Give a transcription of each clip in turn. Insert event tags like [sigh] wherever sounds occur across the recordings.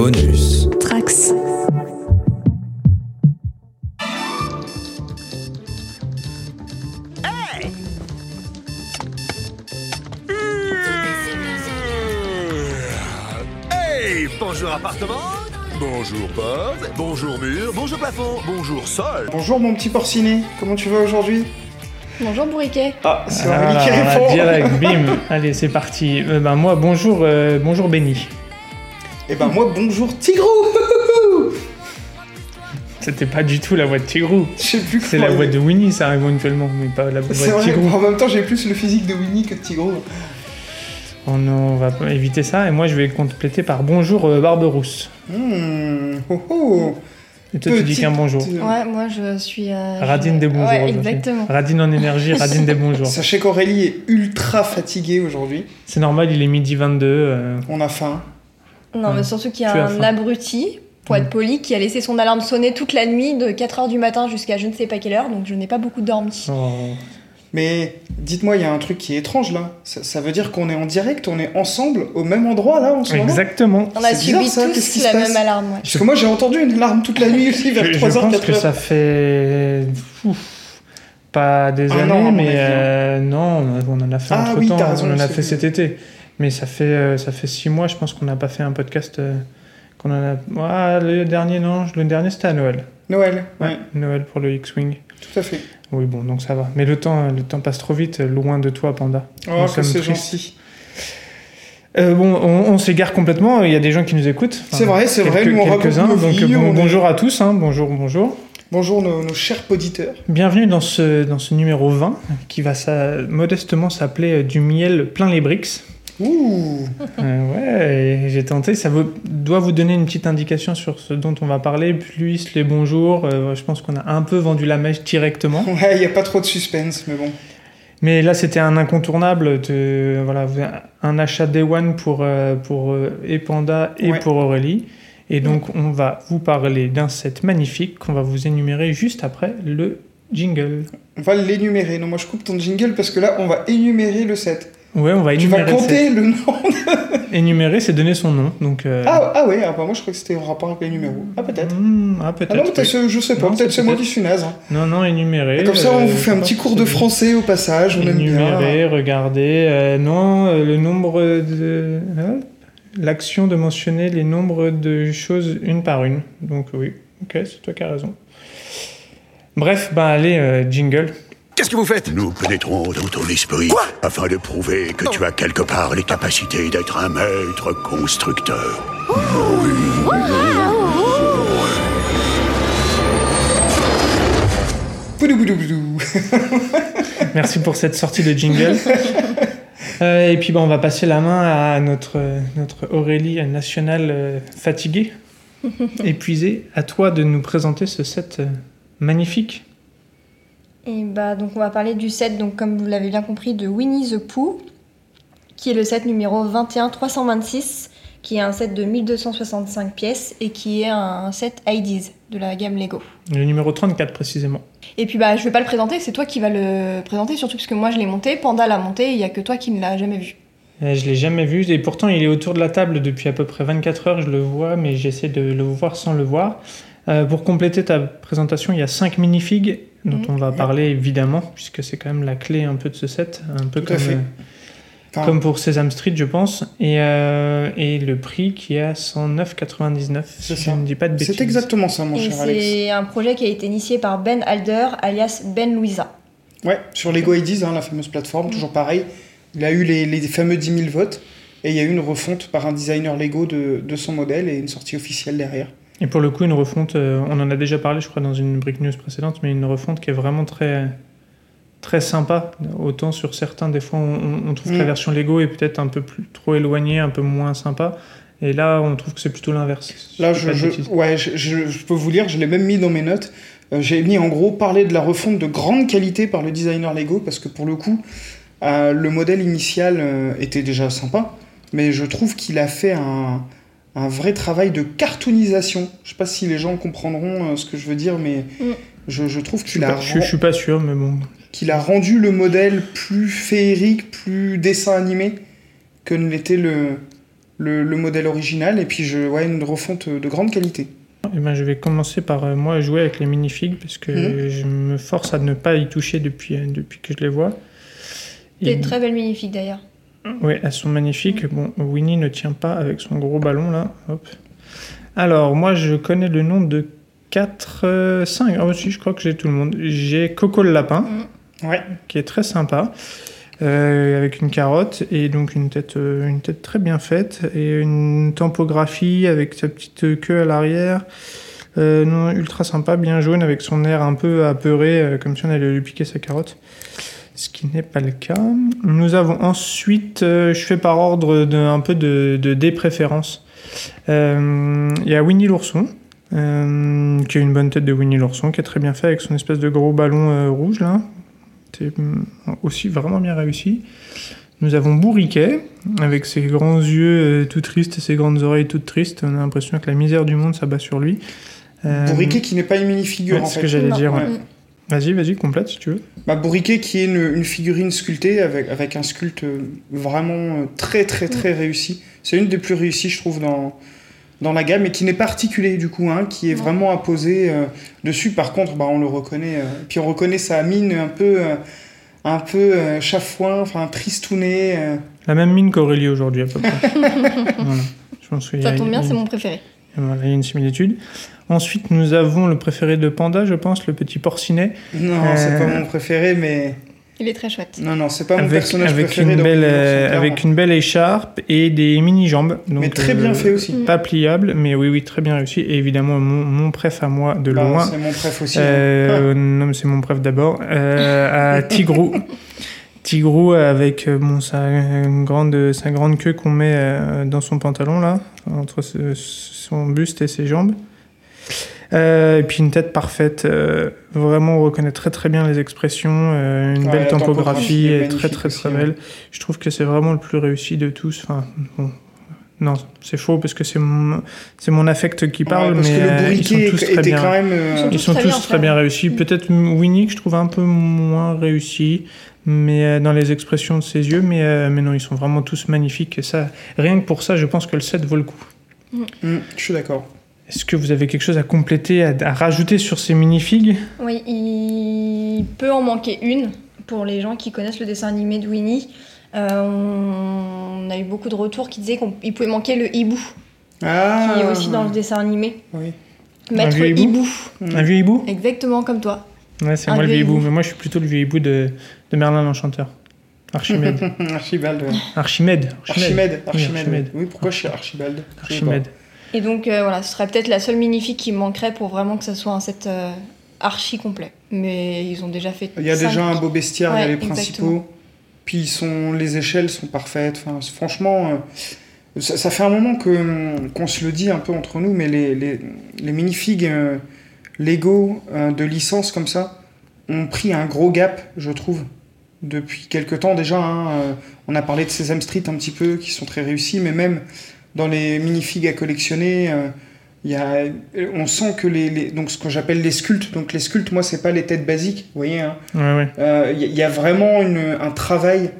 Bonus. Trax. Hey Bonjour appartement Bonjour porte, bonjour mur, bonjour plafond, bonjour sol Bonjour mon petit porciné, comment tu vas aujourd'hui? Bonjour Bourriquet. Ah, c'est Ah, Aurélie qui voilà, répond direct, [laughs] bim. Allez, c'est parti. Euh, ben, moi, bonjour, euh, bonjour Benny. Et ben moi, bonjour Tigrou [laughs] C'était pas du tout la voix de Tigrou. Je sais plus C'est la voix de Winnie, ça éventuellement, mais pas la voix C'est de Tigrou. en même temps j'ai plus le physique de Winnie que de Tigrou. Oh on va éviter ça. Et moi, je vais compléter par bonjour euh, Barberousse. Hmm, oh oh Et toi, tu dis qu'un bonjour. Ouais, moi je suis. euh, Radine je- des bonjours. Ouais, exactement. Radine en énergie, Radine des bonjours. [laughs] Sachez qu'Aurélie est ultra fatiguée aujourd'hui. C'est normal, il est midi 22. euh, On a faim. Non, Ouais. mais surtout qu'il y a Tu un abruti, pour être Mm. poli, qui a laissé son alarme sonner toute la nuit de 4h du matin jusqu'à je ne sais pas quelle heure, donc je n'ai pas beaucoup dormi. oh. Mais dites-moi, il y a un truc qui est étrange là. Ça, ça veut dire qu'on est en direct, on est ensemble au même endroit là en ce moment? Exactement. On a bizarre, subi ça, qu'est-ce qui tous la passe même alarme, ouais. Parce que moi j'ai entendu une alarme toute la nuit aussi vers Je, je 3h, pense 4h. que ça fait. Ouf, pas des années, an, à mon mais hein. euh, non, on en a fait Ah entre oui, temps. raison, on en a fait cet été. Mais ça fait, euh, ça fait six mois, je pense qu'on n'a pas fait un podcast. euh, qu'on en a... Ah, le dernier, non, le dernier c'était à Noël. Noël, ouais, Noël pour le X-Wing. tout à fait. Oui, bon, donc ça va. Mais le temps, le temps passe trop vite, loin de toi, Panda. Oh, que c'est gentil. Euh, bon, on, on s'égare complètement. Il y a des gens qui nous écoutent. C'est vrai, c'est vrai, nous, quelques-uns. Donc vies, bon- on est- bonjour à tous. hein, bonjour, bonjour. Bonjour nos, nos chers auditeurs. Bienvenue dans ce, dans ce numéro 20 qui va ça, modestement s'appeler Du miel plein les bricks. Ouh Euh, ouais, j'ai tenté. Ça vous- doit vous donner une petite indication sur ce dont on va parler. Plus les bonjours. euh, je pense qu'on a un peu vendu la mèche directement. Ouais, il n'y a pas trop de suspense, mais bon. Mais là, c'était un incontournable. De, voilà, un achat Day One pour, euh, pour euh, et Panda et Ouais. pour Aurélie. Et donc, on va vous parler d'un set magnifique qu'on va vous énumérer juste après le jingle. On va l'énumérer. Non, moi je coupe ton jingle parce que là, on va énumérer le set. Ouais, on va Tu vas énumérer. le set. compter le nom. Énumérer, c'est donner son nom. Donc, euh, Ah, ah ouais, ah bah moi je crois que c'était en rapport avec les numéros. Ah, peut-être. hmm, ah, peut-être. Ah non, peut-être, oui. je sais pas. Non, Peut-être c'est moi qui suis naze. hein. Non, non, énumérer. Et comme ça, on euh, vous fait un petit cours de français au passage. On. Énumérer, regarder. euh, non, le nombre de. L'action de mentionner les nombres de choses une par une. Donc, oui, ok, c'est toi qui as raison. Bref, bah allez, jingle. Qu'est-ce que vous faites? Nous pénétrons dans ton esprit afin de prouver que tu as quelque part les capacités d'être un maître constructeur. Boudou, boudou, boudou. Merci pour cette sortie de jingle. [laughs] Euh, et puis, bah, on va passer la main à notre, notre Aurélie nationale euh, fatiguée, [laughs] épuisée. À toi de nous présenter ce set euh, magnifique. Et bah, donc on va parler du set, donc comme vous l'avez bien compris, de Winnie the Pooh, qui est le set numéro 21326, qui est un set de 1265 pièces et qui est un set IDs de la gamme Lego. Le numéro 34 précisément. Et puis bah je vais pas le présenter, c'est toi qui vas le présenter, surtout parce que moi je l'ai monté, Panda l'a monté, il y a que toi qui ne l'as jamais vu. Euh, Je l'ai jamais vu et pourtant il est autour de la table depuis à peu près 24 heures, je le vois, mais j'essaie de le voir sans le voir. Euh, pour compléter ta présentation, il y a 5 minifigs dont Mhm. on va parler évidemment, puisque c'est quand même la clé un peu de ce set, un peu Tout comme, euh, Enfin, comme pour Sesame Street, je pense. Et, euh, et le prix qui est à 109,99, si C'est je ça. ne dis pas de bêtises. C'est exactement ça, mon Et cher Alex. c'est un projet qui a été initié par Ben Alder, alias Ben Louisa. Ouais, sur Lego IDs, hein, la fameuse plateforme, toujours pareil. Il a eu les, les fameux 10 000 votes et il y a eu une refonte par un designer Lego de, de son modèle et une sortie officielle derrière. Et pour le coup, une refonte, euh, on en a déjà parlé, je crois, dans une Brick News précédente, mais une refonte qui est vraiment très, très sympa. Autant sur certains, des fois, on, on trouve que la Mm. version Lego est peut-être un peu plus trop éloignée, un peu moins sympa. Et là, on trouve que c'est plutôt l'inverse. Là, je, ouais, je, je- je peux vous lire, je l'ai même mis dans mes notes. Euh, J'ai mis en gros parler de la refonte de grande qualité par le designer Lego parce que pour le coup, euh, le modèle initial euh, était déjà sympa, mais je trouve qu'il a fait un, un vrai travail de cartoonisation. Je sais pas si les gens comprendront euh, ce que je veux dire, mais Mm. je, je trouve qu'il a, pas, je, je suis pas sûr, mais bon. qu'il a rendu le modèle plus féerique, plus dessin animé que ne l'était le, le, le modèle original. Et puis, je, ouais, une refonte de grande qualité. Eh ben, je vais commencer par euh, moi jouer avec les minifigs parce que Mhm. je me force à ne pas y toucher depuis, euh, depuis que je les vois. Des Et- très belles magnifiques d'ailleurs. Oui, elles sont magnifiques. Bon, Winnie ne tient pas avec son gros ballon là. Hop. Alors, moi, je connais le nom de 4, 5. Ah, si, je crois que j'ai tout le monde. J'ai Coco le lapin, Ouais. qui est très sympa, euh, avec une carotte et donc une tête, euh, une tête très bien faite et une tempographie avec sa petite queue à l'arrière. Euh, non, ultra sympa, bien jaune, avec son air un peu apeuré, euh, comme si on allait lui piquer sa carotte. Ce qui n'est pas le cas. Nous avons ensuite, euh, je fais par ordre de, un peu de, de des préférences. Euh, Il y a Winnie l'ourson, euh, qui a une bonne tête de Winnie l'ourson, qui est très bien fait avec son espèce de gros ballon euh, rouge là. C'est hum, aussi vraiment bien réussi. Nous avons Bourriquet, avec ses grands yeux euh, tout tristes et ses grandes oreilles toutes tristes. On a l'impression que la misère du monde s'abat sur lui. Euh, Bourriquet qui n'est pas une minifigure ouais, en c'est ce que j'allais dire. ouais. Vas-y, vas-y, complète si tu veux. Bah, Bourriquet qui est une, une figurine sculptée avec, avec un sculpte euh, vraiment euh, très très très réussi. C'est une des plus réussies je trouve dans, dans la gamme et qui n'est pas articulée du coup, hein, qui est Non. vraiment apposée euh, dessus. Par contre, bah, on le reconnaît. euh, puis on reconnaît sa mine un peu, euh, un peu euh, chafouin, enfin tristouné. euh. La même mine qu'Aurélie aujourd'hui à peu près. [laughs] voilà. Je pense Ça tombe bien, c'est mon préféré. Voilà, il y a une similitude. Ensuite, nous avons le préféré de Panda, je pense, le petit porcinet, Non, Euh, c'est pas mon préféré, mais Il est très chouette. non, non, c'est pas mon avec, personnage avec, préféré. une belle, euh, avec une belle écharpe et des mini-jambes. Mais très bien euh, fait aussi. Pas pliable, mais oui, oui, très bien réussi. Et évidemment, mon, mon préf à moi de Bah, loin. c'est mon préf aussi. Euh, non, mais c'est mon préf d'abord. Euh, à [laughs] Tigrou. Tigrou avec euh, bon, sa, grande, sa grande queue qu'on met euh, dans son pantalon, là, entre ce- son buste et ses jambes. Euh, et puis une tête parfaite. euh, vraiment, on reconnaît très très bien les expressions. euh, une Ouais, belle tempographie est très très aussi, très ouais. belle. Je trouve que c'est vraiment le plus réussi de tous. Enfin, bon, non, c'est faux parce que c'est mon, c'est mon affect qui parle, Ouais, parce mais que le ils sont tous très bien. quand même. euh, Ils sont Ils tous sont très tous bien très faits. bien réussis. Mm. Peut-être Winnie que je trouve un peu moins réussi, mais euh, dans les expressions de ses yeux. Mais, euh, mais non, ils sont vraiment tous magnifiques. Et ça, rien que pour ça, je pense que le set vaut le coup. hmm, je suis d'accord. Est-ce que vous avez quelque chose à compléter, à, à rajouter sur ces minifigs? Oui, il peut en manquer une pour les gens qui connaissent le dessin animé de Winnie. Euh, on a eu beaucoup de retours qui disaient qu'il pouvait manquer le hibou, Ah, qui est aussi dans le dessin animé. Oui. Maître vieux hibou? hibou. Mm. Un vieux hibou? Exactement comme toi. Ouais, c'est Un moi le vieux vieux hibou, hibou. mais moi je suis plutôt le vieux hibou de, de Merlin l'Enchanteur. Archimède. [laughs] Archibald. ouais. Archimède. Archimède. Oui, Archimède. Archimède. Oui, pourquoi je suis Archibald? Archimède. Et donc euh, voilà, ce serait peut-être la seule minifig qui me manquerait pour vraiment que ça soit un set euh, archi complet. Mais ils ont déjà fait. Il y a cinq. déjà un beau bestiaire, il y a Ouais, les principaux. Puis ils sont, les échelles sont parfaites. Enfin, franchement, euh, ça, ça fait un moment que, qu'on se le dit un peu entre nous, mais les, les, les minifigs euh, Lego euh, de licence comme ça ont pris un gros gap, je trouve, depuis quelques temps déjà. hein. Euh, on a parlé de Sesame Street un petit peu, qui sont très réussis, mais même dans les minifigs à collectionner, euh, il y a, on sent que les, les- donc ce que j'appelle les sculptes, donc les sculptes, moi, c'est pas les têtes basiques, vous voyez, hein. Ouais, ouais. Euh, Il y, y a vraiment une- un travail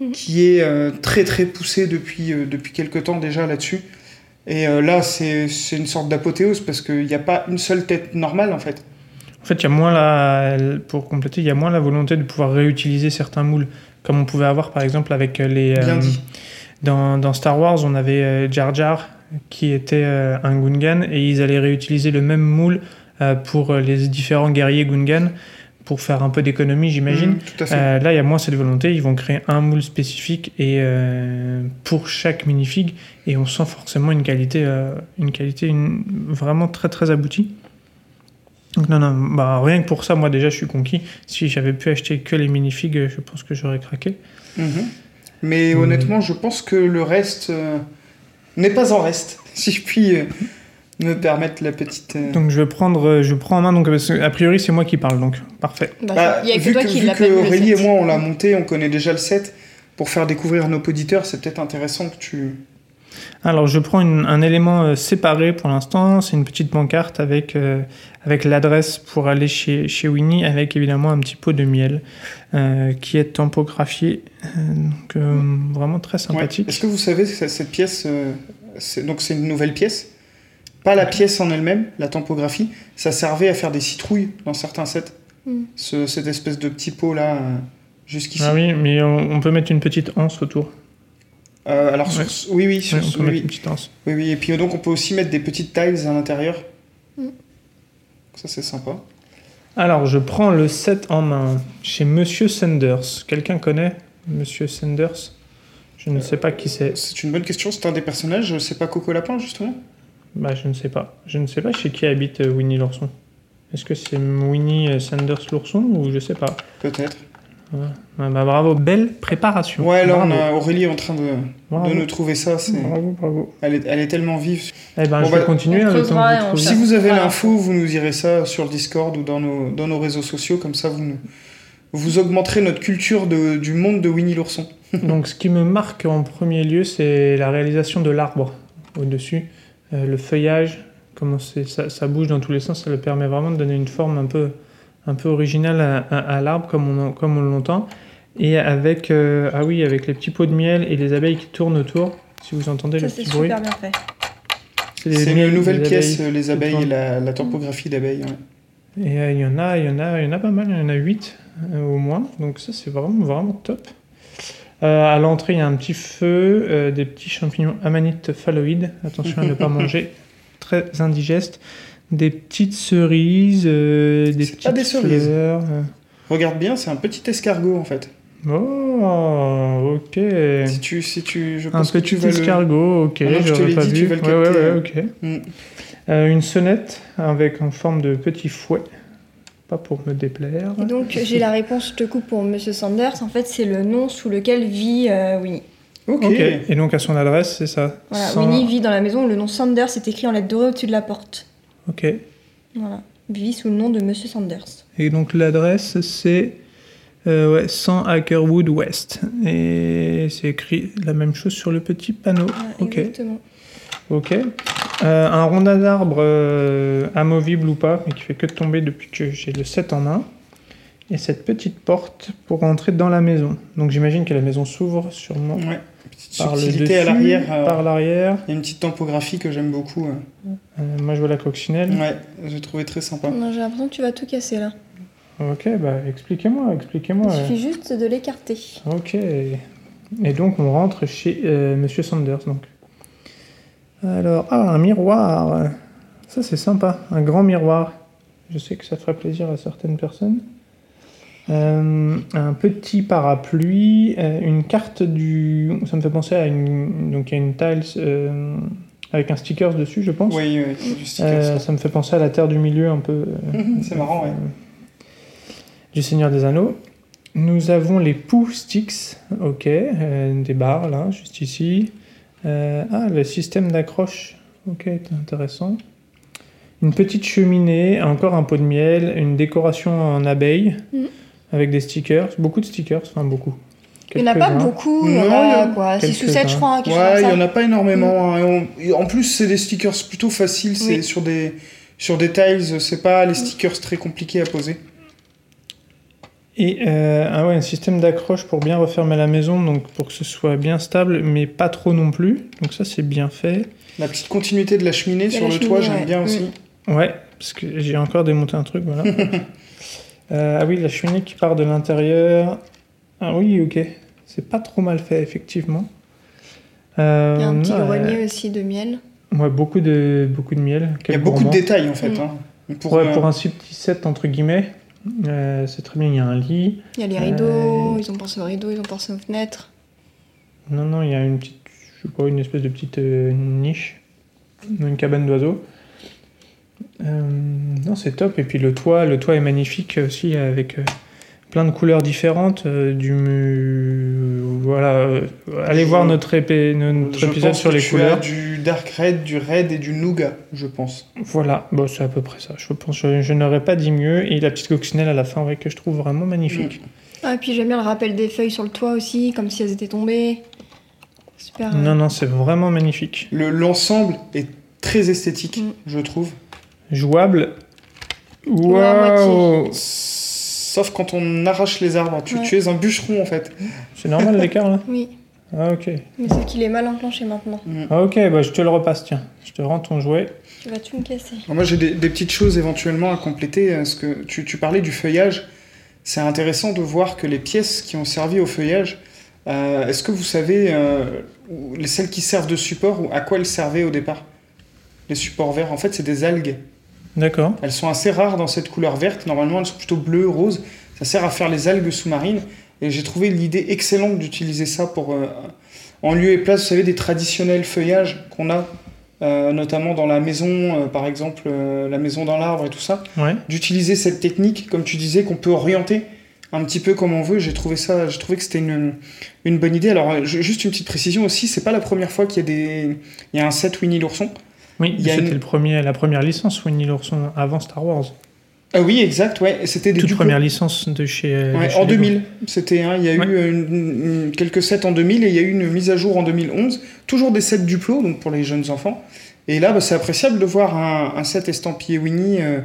Mhm. qui est euh, très très poussé depuis, euh, depuis quelques temps déjà là-dessus. Et euh, là, c'est c'est une sorte d'apothéose parce qu'il n'y a pas une seule tête normale en fait. En fait, il y a moins la, pour compléter, il y a moins la volonté de pouvoir réutiliser certains moules, comme on pouvait avoir par exemple avec les. Bien euh, dit. Dans, dans Star Wars, on avait euh, Jar Jar qui était euh, un Gungan et ils allaient réutiliser le même moule euh, pour euh, les différents guerriers Gungan pour faire un peu d'économie, j'imagine. Euh, là, il y a moins cette volonté. Ils vont créer un moule spécifique et euh, pour chaque minifig, et on sent forcément une qualité, euh, une qualité une- vraiment très très aboutie. Donc non, non, bah, rien que pour ça, moi déjà, je suis conquis. Si j'avais pu acheter que les minifigs, je pense que j'aurais craqué. Mhm. Mais honnêtement, je pense que le reste euh, n'est pas en reste, [laughs] si je puis euh, me permettre la petite. euh, Donc je vais prendre, euh, je prends en main. Donc parce que, a priori, c'est moi qui parle. Donc parfait. Bah, Bah, y a que vu toi que, qui vu que Aurélie et moi on l'a monté, on connaît déjà le set. Pour faire découvrir nos auditeurs, c'est peut-être intéressant que tu, Alors, je prends une- un élément euh, séparé pour l'instant. C'est une petite pancarte avec, euh, avec l'adresse pour aller chez, chez Winnie, avec évidemment un petit pot de miel euh, qui est tampographié. Euh, donc, euh, vraiment très Ouais. sympathique. Est-ce que vous savez que cette pièce, euh, c'est- donc c'est une nouvelle pièce? Pas la pièce en elle-même, la tampographie, ça servait à faire des citrouilles dans certains sets. Mm. Ce- cette espèce de petit pot là, euh, jusqu'ici. Ah oui, mais on, on peut mettre une petite anse autour. Euh, alors, sur- Ouais. oui, oui, sur- Ouais, on peut oui, mettre oui. une petite anse. Oui, oui, et puis donc on peut aussi mettre des petites tiles à l'intérieur. Mm. Ça c'est sympa. Alors, je prends le set en main chez Monsieur Sanders. Quelqu'un connaît Monsieur Sanders? Je ne sais pas qui c'est. C'est une bonne question, c'est un des personnages, c'est pas Coco Lapin justement? Bah, je ne sais pas. Je ne sais pas chez qui habite euh, Winnie l'ourson. Est-ce que c'est Winnie euh, Sanders l'ourson ou je sais pas Peut-être. Ah, bah, Bravo, belle préparation. Ouais, là bravo. on a Aurélie en train de, de nous trouver ça, c'est... Bravo, bravo. Elle, est, elle est tellement vive. Eh ben, Bon, je vais bah, continuer on le temps creusera que et vous on trouviez. Si vous avez Voilà. l'info, vous nous direz ça sur le Discord ou dans nos, dans nos réseaux sociaux, comme ça vous, nous- vous augmenterez notre culture de- du monde de Winnie l'ourson. [laughs] Donc, ce qui me marque en premier lieu, c'est la réalisation de l'arbre au-dessus. Euh, le feuillage, comment c'est- ça, ça bouge dans tous les sens, ça le permet vraiment de donner une forme un peu, un peu originale à, à- à l'arbre, comme on, comme on l'entend. Et avec, euh, ah oui, avec les petits pots de miel et les abeilles qui tournent autour, si vous entendez Ça, le c'est petit bruit. super bien fait. C'est une nouvelle pièce, abeilles euh, les abeilles et la, la topographie d'abeilles. ouais. Et euh, il y en a, il y en a, il y en a pas mal, il y en a 8 au moins. Donc ça c'est vraiment vraiment top. Euh, à l'entrée, il y a un petit feu, euh, des petits champignons amanites phalloïdes. Attention à ne pas [laughs] manger, très indigeste. Des petites cerises, euh, des C'est petites pas des cerises. fleurs. euh. Regarde bien, c'est un petit escargot en fait. Oh, ok. Si tu, si tu, je Un que petit tu vas le- escargot, ok. Que je te j'aurais l'ai pas dit, vu. tu vas le Ouais, ouais, ouais, ok. Mm. Euh, une sonnette avec en forme de petit fouet. Pas pour me déplaire. Et donc, j'ai la réponse, je te coupe pour Monsieur Sanders. En fait, c'est le nom sous lequel vit euh, Winnie. Ok. Ok. Et donc à son adresse, c'est ça. Voilà, Sans- Winnie vit dans la maison où le nom Sanders est écrit en lettres dorées au-dessus de la porte. Ok. Voilà. Vit sous le nom de Monsieur Sanders. Et donc l'adresse, c'est euh, ouais, 100 Hackerwood West. Et c'est écrit la même chose sur le petit panneau. Voilà, ok. Exactement. Ok. Euh, un rondin d'arbre euh, amovible ou pas, mais qui fait que tomber depuis que j'ai le 7 en main. Et cette petite porte pour rentrer dans la maison. Donc j'imagine que la maison s'ouvre sûrement Ouais. Petite par le dessus, à l'arrière. euh, par l'arrière. Il y a une petite topographie que j'aime beaucoup. euh. Euh, moi je vois la coccinelle. Ouais, j'ai trouvé très sympa. J'ai l'impression que tu vas tout casser là. Ok, bah expliquez-moi, expliquez-moi. Il suffit juste de l'écarter. Ok. Et donc on rentre chez euh, Monsieur Sanders. Donc. Alors, ah, un miroir. Ça c'est sympa, un grand miroir. Je sais que ça ferait plaisir à certaines personnes. Euh, un petit parapluie, euh, une carte du. Ça me fait penser à une. Donc il y a une tiles euh, avec un sticker dessus, je pense. Oui, oui, du sticker, Euh, ça. me fait penser à la Terre du Milieu un peu. euh, [laughs] C'est marrant, ouais. Du Seigneur des Anneaux. Nous avons les Pooh Sticks, ok, euh, des barres là, juste ici. Euh, ah, le système d'accroche, ok, intéressant. Une petite cheminée, encore un pot de miel, une décoration en abeille Mhm. avec des stickers, beaucoup de stickers, enfin beaucoup. Il n'y en a pas beaucoup, il y en a quoi 6 ou quelques-uns. 7 je crois. chose Ouais, comme il ça. y en a pas énormément. hein, on- et En plus, c'est des stickers plutôt faciles. C'est Oui. sur des sur des tiles. C'est pas les stickers très compliqués à poser. Et euh, ah ouais, un système d'accroche pour bien refermer la maison, donc pour que ce soit bien stable, mais pas trop non plus. Donc ça c'est bien fait. La petite continuité de la cheminée sur la le toit, j'aime ouais. bien Mm. aussi. Ouais, parce que j'ai encore démonté un truc, voilà. [laughs] Euh, ah oui, la cheminée qui part de l'intérieur. Ah oui, ok. C'est pas trop mal fait, effectivement. Euh, Il y a un petit grenier aussi de miel. Ouais, beaucoup de, beaucoup de miel. Il y a beaucoup de détails en fait. Mm. hein. Pour, Ouais, euh, pour un petit set, entre guillemets, euh, c'est très bien. Il y a un lit. Il y a les rideaux, Euh, ils ont pensé aux rideaux, ils ont pensé aux fenêtres. Non, non, il y a une petite, je sais pas, une espèce de petite euh, niche, une cabane d'oiseaux. Non, c'est top. Et puis le toit, le toit est magnifique aussi avec plein de couleurs différentes. euh, du, voilà, euh, allez Je- voir notre, épée, notre je épisode pense sur que les tu couleurs. as du dark red, du red et du nougat, je pense. Voilà, bon, c'est à peu près ça. Je pense, je, je n'aurais pas dit mieux. Et la petite coccinelle à la fin, ouais, que je trouve vraiment magnifique. Ah, et puis j'aime bien le rappel des feuilles sur le toit aussi, comme si elles étaient tombées. Super. euh, Non, non, c'est vraiment magnifique. Le- L'ensemble est très esthétique, Mm. je trouve. Jouable. Waouh Sauf quand on arrache les arbres. Tu, Ouais. tu es un bûcheron en fait. C'est normal l'écart là Oui, Ah ok. mais sauf qu'il est mal enclenché maintenant. Ah, ok, bah je te le repasse, tiens. Je te rends ton jouet. Tu vas tout me casser. Alors moi j'ai des, des petites choses éventuellement à compléter. Parce que tu, tu parlais du feuillage. C'est intéressant de voir que les pièces qui ont servi au feuillage, euh, est-ce que vous savez euh, celles qui servent de support ou à quoi elles servaient au départ? Les supports verts, en fait c'est des algues. D'accord. Elles sont assez rares dans cette couleur verte. Normalement, elles sont plutôt bleues, roses. Ça sert à faire les algues sous-marines. Et j'ai trouvé l'idée excellente d'utiliser ça pour, euh, en lieu et place, vous savez, des traditionnels feuillages qu'on a, euh, notamment dans la maison, euh, par exemple, la maison dans l'arbre et tout ça. Ouais. D'utiliser cette technique, comme tu disais, qu'on peut orienter un petit peu comme on veut. J'ai trouvé ça, j'ai trouvé que c'était une, une bonne idée. Alors, ju- juste une petite précision aussi, c'est pas la première fois qu'il y a des, il y a un set Winnie l'ourson. Oui, c'était une- premier, la première licence Winnie l'ourson avant Star Wars. Ah oui, exact, ouais. C'était des Toute première licence de chez. de Ouais, chez en Lego. 2000, c'était hein, il y a Ouais. eu euh, une- une- quelques sets en 2000 et il y a eu une mise à jour en 2011. Toujours des sets Duplo, donc pour les jeunes enfants. Et là, bah, c'est appréciable de voir un, un set estampillé Winnie euh,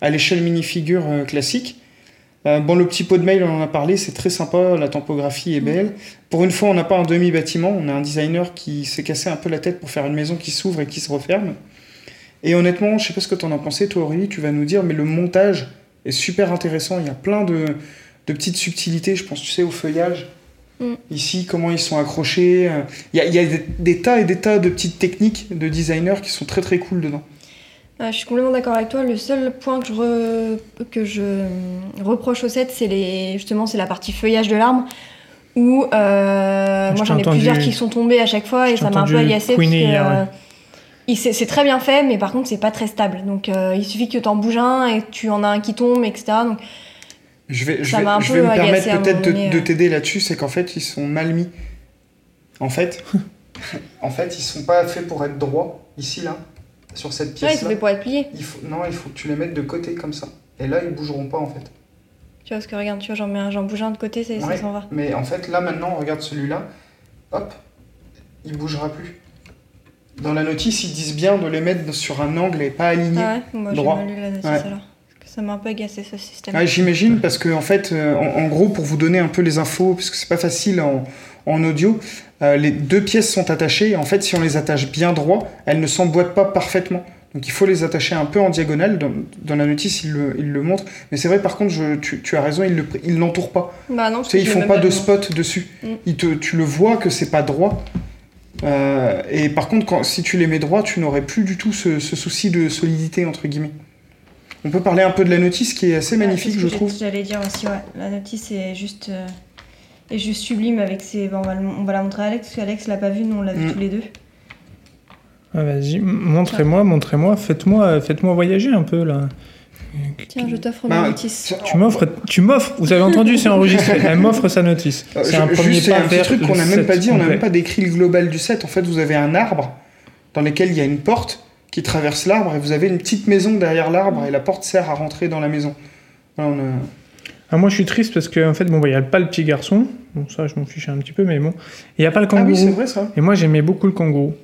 à l'échelle minifigure euh, classique. Euh, bon, le petit pot de mail, on en a parlé, c'est très sympa, la typographie est belle. Pour une fois, on n'a pas un demi-bâtiment, on a un designer qui s'est cassé un peu la tête pour faire une maison qui s'ouvre et qui se referme. Et honnêtement, je sais pas ce que tu en as pensé, toi Aurélie, tu vas nous dire, mais le montage est super intéressant. Il y a plein de, de petites subtilités, je pense, tu sais, au feuillage. Mm. Ici, comment ils sont accrochés. Il y a, il y a des, des tas et des tas de petites techniques de designers qui sont très très cool dedans. Ah, je suis complètement d'accord avec toi. Le seul point que je, re- que je euh, reproche au set, c'est les... justement c'est la partie feuillage de l'arbre. Où euh, Je moi j'en ai entendu- plusieurs qui sont tombés à chaque fois et ça m'a un peu agacé. euh, c'est très bien fait, mais par contre c'est pas très stable. Donc euh, il suffit que t'en bouges un et que tu en as un qui tombe, etc. Donc Je vais, je Ça vais, m'a un je peu vais me permettre peut-être de, de euh. t'aider là-dessus, c'est qu'en fait, ils sont mal mis. En fait, [laughs] en fait, ils sont pas faits pour être droits, ici, là, sur cette ouais, c'est fait pour être plié. Il faut, non, il faut que tu les mettes de côté comme ça. Et là, ils bougeront pas en fait. Tu vois, parce que regarde, tu vois, j'en mets un- j'en bouge un de côté, c'est- Ouais. ça s'en va. Mais en fait, là maintenant, regarde celui-là. Hop, il bougera plus. Dans la notice, ils disent bien de les mettre sur un angle et pas alignés. Ah ouais, moi j'ai mal lu la notice Ouais. alors. Parce que ça m'a un peu agacé ce système. Ah, J'imagine parce que en fait, euh, en, en gros, pour vous donner un peu les infos, parce que c'est pas facile en, en audio, euh, les deux pièces sont attachées. Et en fait, si on les attache bien droit, elles ne s'emboîtent pas parfaitement. Donc il faut les attacher un peu en diagonale. Dans, dans la notice, il le, il le montre. Mais c'est vrai, par contre, je- tu, tu as raison, il le- il l'entoure pas. Bah non, Tu sais, ils je l'ai font pas de spot dessus. Mm. Ils te, tu le vois que c'est pas droit. Euh, et par contre, quand, si tu les mets droits, tu n'aurais plus du tout ce, ce souci de solidité, entre guillemets. On peut parler un peu de la notice qui est assez magnifique, c'est ce je que trouve. j'ai- J'allais dire aussi, ouais. La notice est juste, euh, est juste sublime avec ses. bon, on, va le- on va la montrer à Alex, parce qu'Alex l'a pas vu, nous on l'a vu Mm. tous les deux. Ah, Vas-y, montrez-moi, montrez-moi, faites-moi, faites-moi voyager un peu là. Tiens, je t'offre Bah, ma notice. Tu m'offres, tu m'offres. Vous avez entendu, c'est enregistré. [laughs] Elle m'offre sa notice. Euh, C'est un premier pas un petit truc qu'on n'a même pas dit, on n'a même pas décrit le global du set. En fait, vous avez un arbre dans lequel il y a une porte qui traverse l'arbre et vous avez une petite maison derrière l'arbre et la porte sert à rentrer dans la maison. Voilà, on a- Ah, moi, je suis triste parce qu'en en fait, bon, bah, il n'y a pas le petit garçon. Bon, ça, je m'en fiche un petit peu, mais bon. Il n'y a pas le Ah kangourou. oui, c'est vrai ça. Et moi, j'aimais beaucoup le kangourou.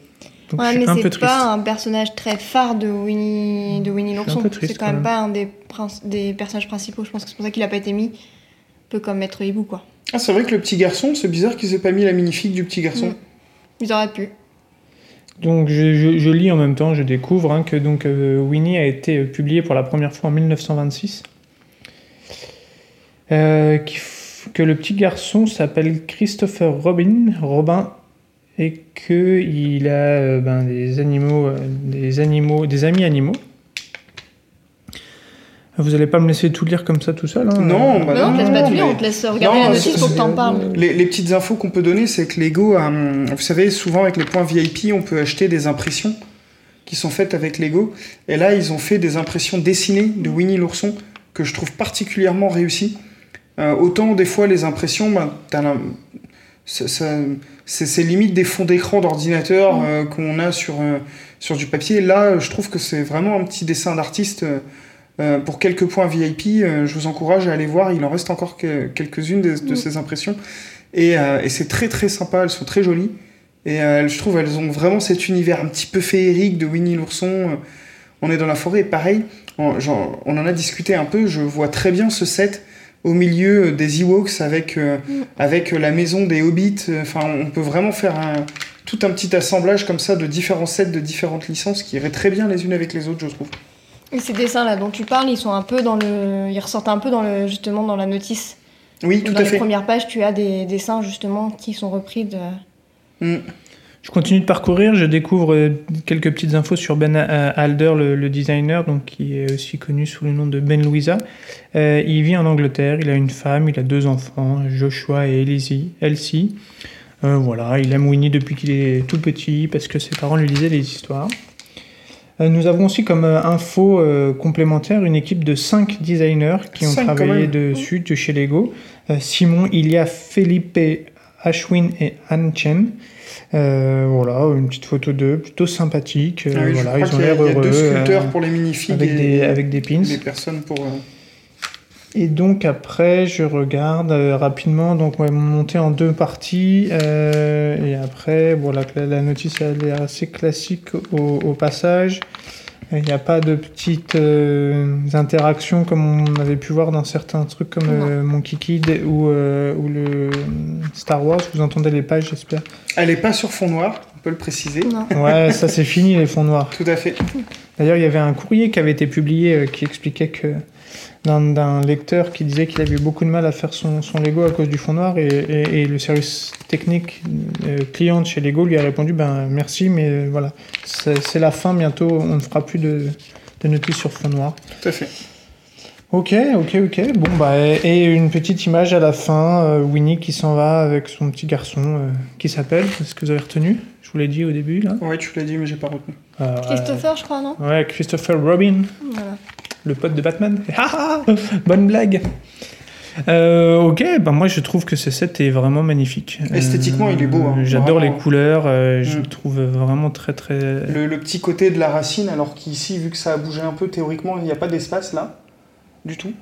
Donc, Ouais, je suis mais un peu c'est triste. pas un personnage très phare de Winnie, de Winnie l'ourson. C'est quand quand même pas un des, des personnages principaux. Je pense que c'est pour ça qu'il a pas été mis. Un peu comme Maître Hibou, quoi. Ah, c'est vrai que le petit garçon, c'est bizarre qu'ils aient pas mis la minifigue du petit garçon. Mm. Ils auraient pu. Donc, je, je- je lis en même temps, je découvre hein, que donc, euh, Winnie a été euh, publié pour la première fois en 1926. Euh, qu'il que le petit garçon s'appelle Christopher Robin, Robin, et que il a euh, ben, des animaux, euh, des animaux, des amis animaux. Vous allez pas me laisser tout lire comme ça tout seul hein Non, bah non, on te laisse pas tout lire, mais- on te laisse regarder Non, la notice pour que t'en parles. Les, les petites infos qu'on peut donner, c'est que Lego, a, hum, vous savez, souvent avec les points VIP, on peut acheter des impressions qui sont faites avec Lego. Et là, ils ont fait des impressions dessinées de Winnie l'ourson que je trouve particulièrement réussies. Euh, autant des fois, les impressions, bah, c'est limite des fonds d'écran d'ordinateur euh, qu'on a sur, euh, sur du papier. Là, je trouve que c'est vraiment un petit dessin d'artiste. pour quelques points VIP, je vous encourage à aller voir. Il en reste encore que- quelques-unes de, de Mm. ces impressions. Et, et c'est très très sympa, elles sont très jolies. Et je trouve elles ont vraiment cet univers un petit peu féerique de Winnie l'ourson. On est dans la forêt, et pareil, on, genre, on en a discuté un peu, je vois très bien ce set au milieu des Ewoks avec, euh, avec la maison des Hobbits. Enfin, on peut vraiment faire un, tout un petit assemblage comme ça de différents sets de différentes licences qui iraient très bien les unes avec les autres, je trouve. Et ces dessins-là dont tu parles, ils sont un peu dans le. Ils ressortent un peu dans le, justement dans la notice. Oui, tout dans à les fait. premières pages, tu as des dessins justement qui sont repris de. Mm. Je continue de parcourir, je découvre euh, quelques petites infos sur Ben euh, Alder, le, le designer, donc qui est aussi connu sous le nom de Ben Louisa. Euh, il vit en Angleterre, il a une femme, il a deux enfants, Joshua et Elsie. Elsie. Euh, voilà, il aime Winnie depuis qu'il est tout petit parce que ses parents lui lisaient des histoires. Euh, nous avons aussi comme info complémentaire une équipe de cinq designers qui ont Cinq, travaillé dessus de chez Lego. Simon, Ilia, Felipe, Ashwin et Anne Chen. Euh, voilà, une petite photo d'eux, plutôt sympathique. Euh, Ah oui, voilà, ils ont l'air il y a heureux. deux sculpteurs euh, pour les minifigs avec, et des, avec des pins. des personnes pour. Et donc après, je regarde euh, rapidement, donc ouais, monter en deux parties. euh, et après, voilà, la, la notice elle est assez classique au, au passage. Il n'y a pas de petites euh, interactions comme on avait pu voir dans certains trucs comme euh, Monkey Kid ou, euh, ou le Star Wars. Vous entendez les pages, j'espère? Elle est pas sur fond noir, on peut le préciser. Non. Ouais, ça c'est fini les fonds noirs. [laughs] Tout à fait. D'ailleurs, il y avait un courrier qui avait été publié euh, qui expliquait que d'un lecteur qui disait qu'il avait eu beaucoup de mal à faire son, son Lego à cause du fond noir et, et- et le service technique euh, client de chez Lego lui a répondu ben merci mais euh, voilà c'est la fin bientôt on ne fera plus de, de notices sur fond noir. Tout à fait. Ok ok ok bon bah et, et une petite image à la fin euh, Winnie qui s'en va avec son petit garçon euh, qui s'appelle est-ce que vous avez retenu? Je vous l'ai dit au début là. Ouais, tu l'as dit, mais j'ai pas retenu. Euh, Christopher, je crois, non? Ouais Christopher Robin Voilà. Le pote de Batman. [laughs] Ah, ah, bonne blague. Euh, ok, bah moi je trouve que ce set est vraiment magnifique. Esthétiquement, il est beau, hein. J'adore les couleurs, euh, je Mm. le trouve vraiment très très. Le, le petit côté de la racine, alors qu'ici, vu que ça a bougé un peu, théoriquement, il n'y a pas d'espace là. Du tout.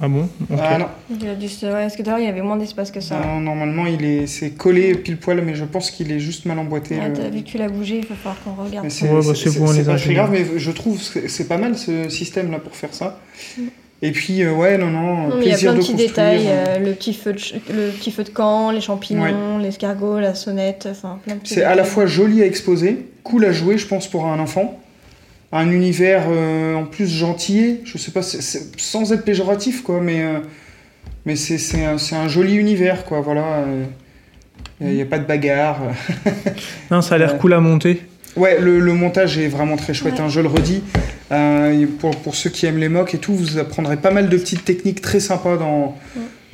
Ah bon. Ah non. Ouais, parce que d'ailleurs, il y avait moins d'espace que ça. Non, normalement, il est, c'est collé pile poil, mais je pense qu'il est juste mal emboîté. Ouais, le- t'as vu que tu l'as bougé, il va falloir qu'on regarde. C'est Ouais, bah, bon, c'est les pas très grave, mais je trouve que c'est pas mal ce système là pour faire ça. Et puis, euh, ouais, non, non, Non, mais il y a plaisir plein de de petits détails, euh, euh, le, petit feu de le petit feu de camp, les champignons, l'escargot, la sonnette, enfin plein de petits C'est à la fois joli à exposer, cool à jouer, je pense, pour un enfant. Un univers euh, en plus gentil, je sais pas, sans être péjoratif, quoi, mais, euh, mais c'est c'est un, c'est un joli univers, quoi, voilà. Il n'y a pas de bagarre. [laughs] Non, ça a l'air cool à monter. Ouais, le, le montage est vraiment très chouette, Ouais. hein, je le redis. Euh, pour, pour ceux qui aiment les mocks et tout, vous apprendrez pas mal de petites techniques très sympas dans.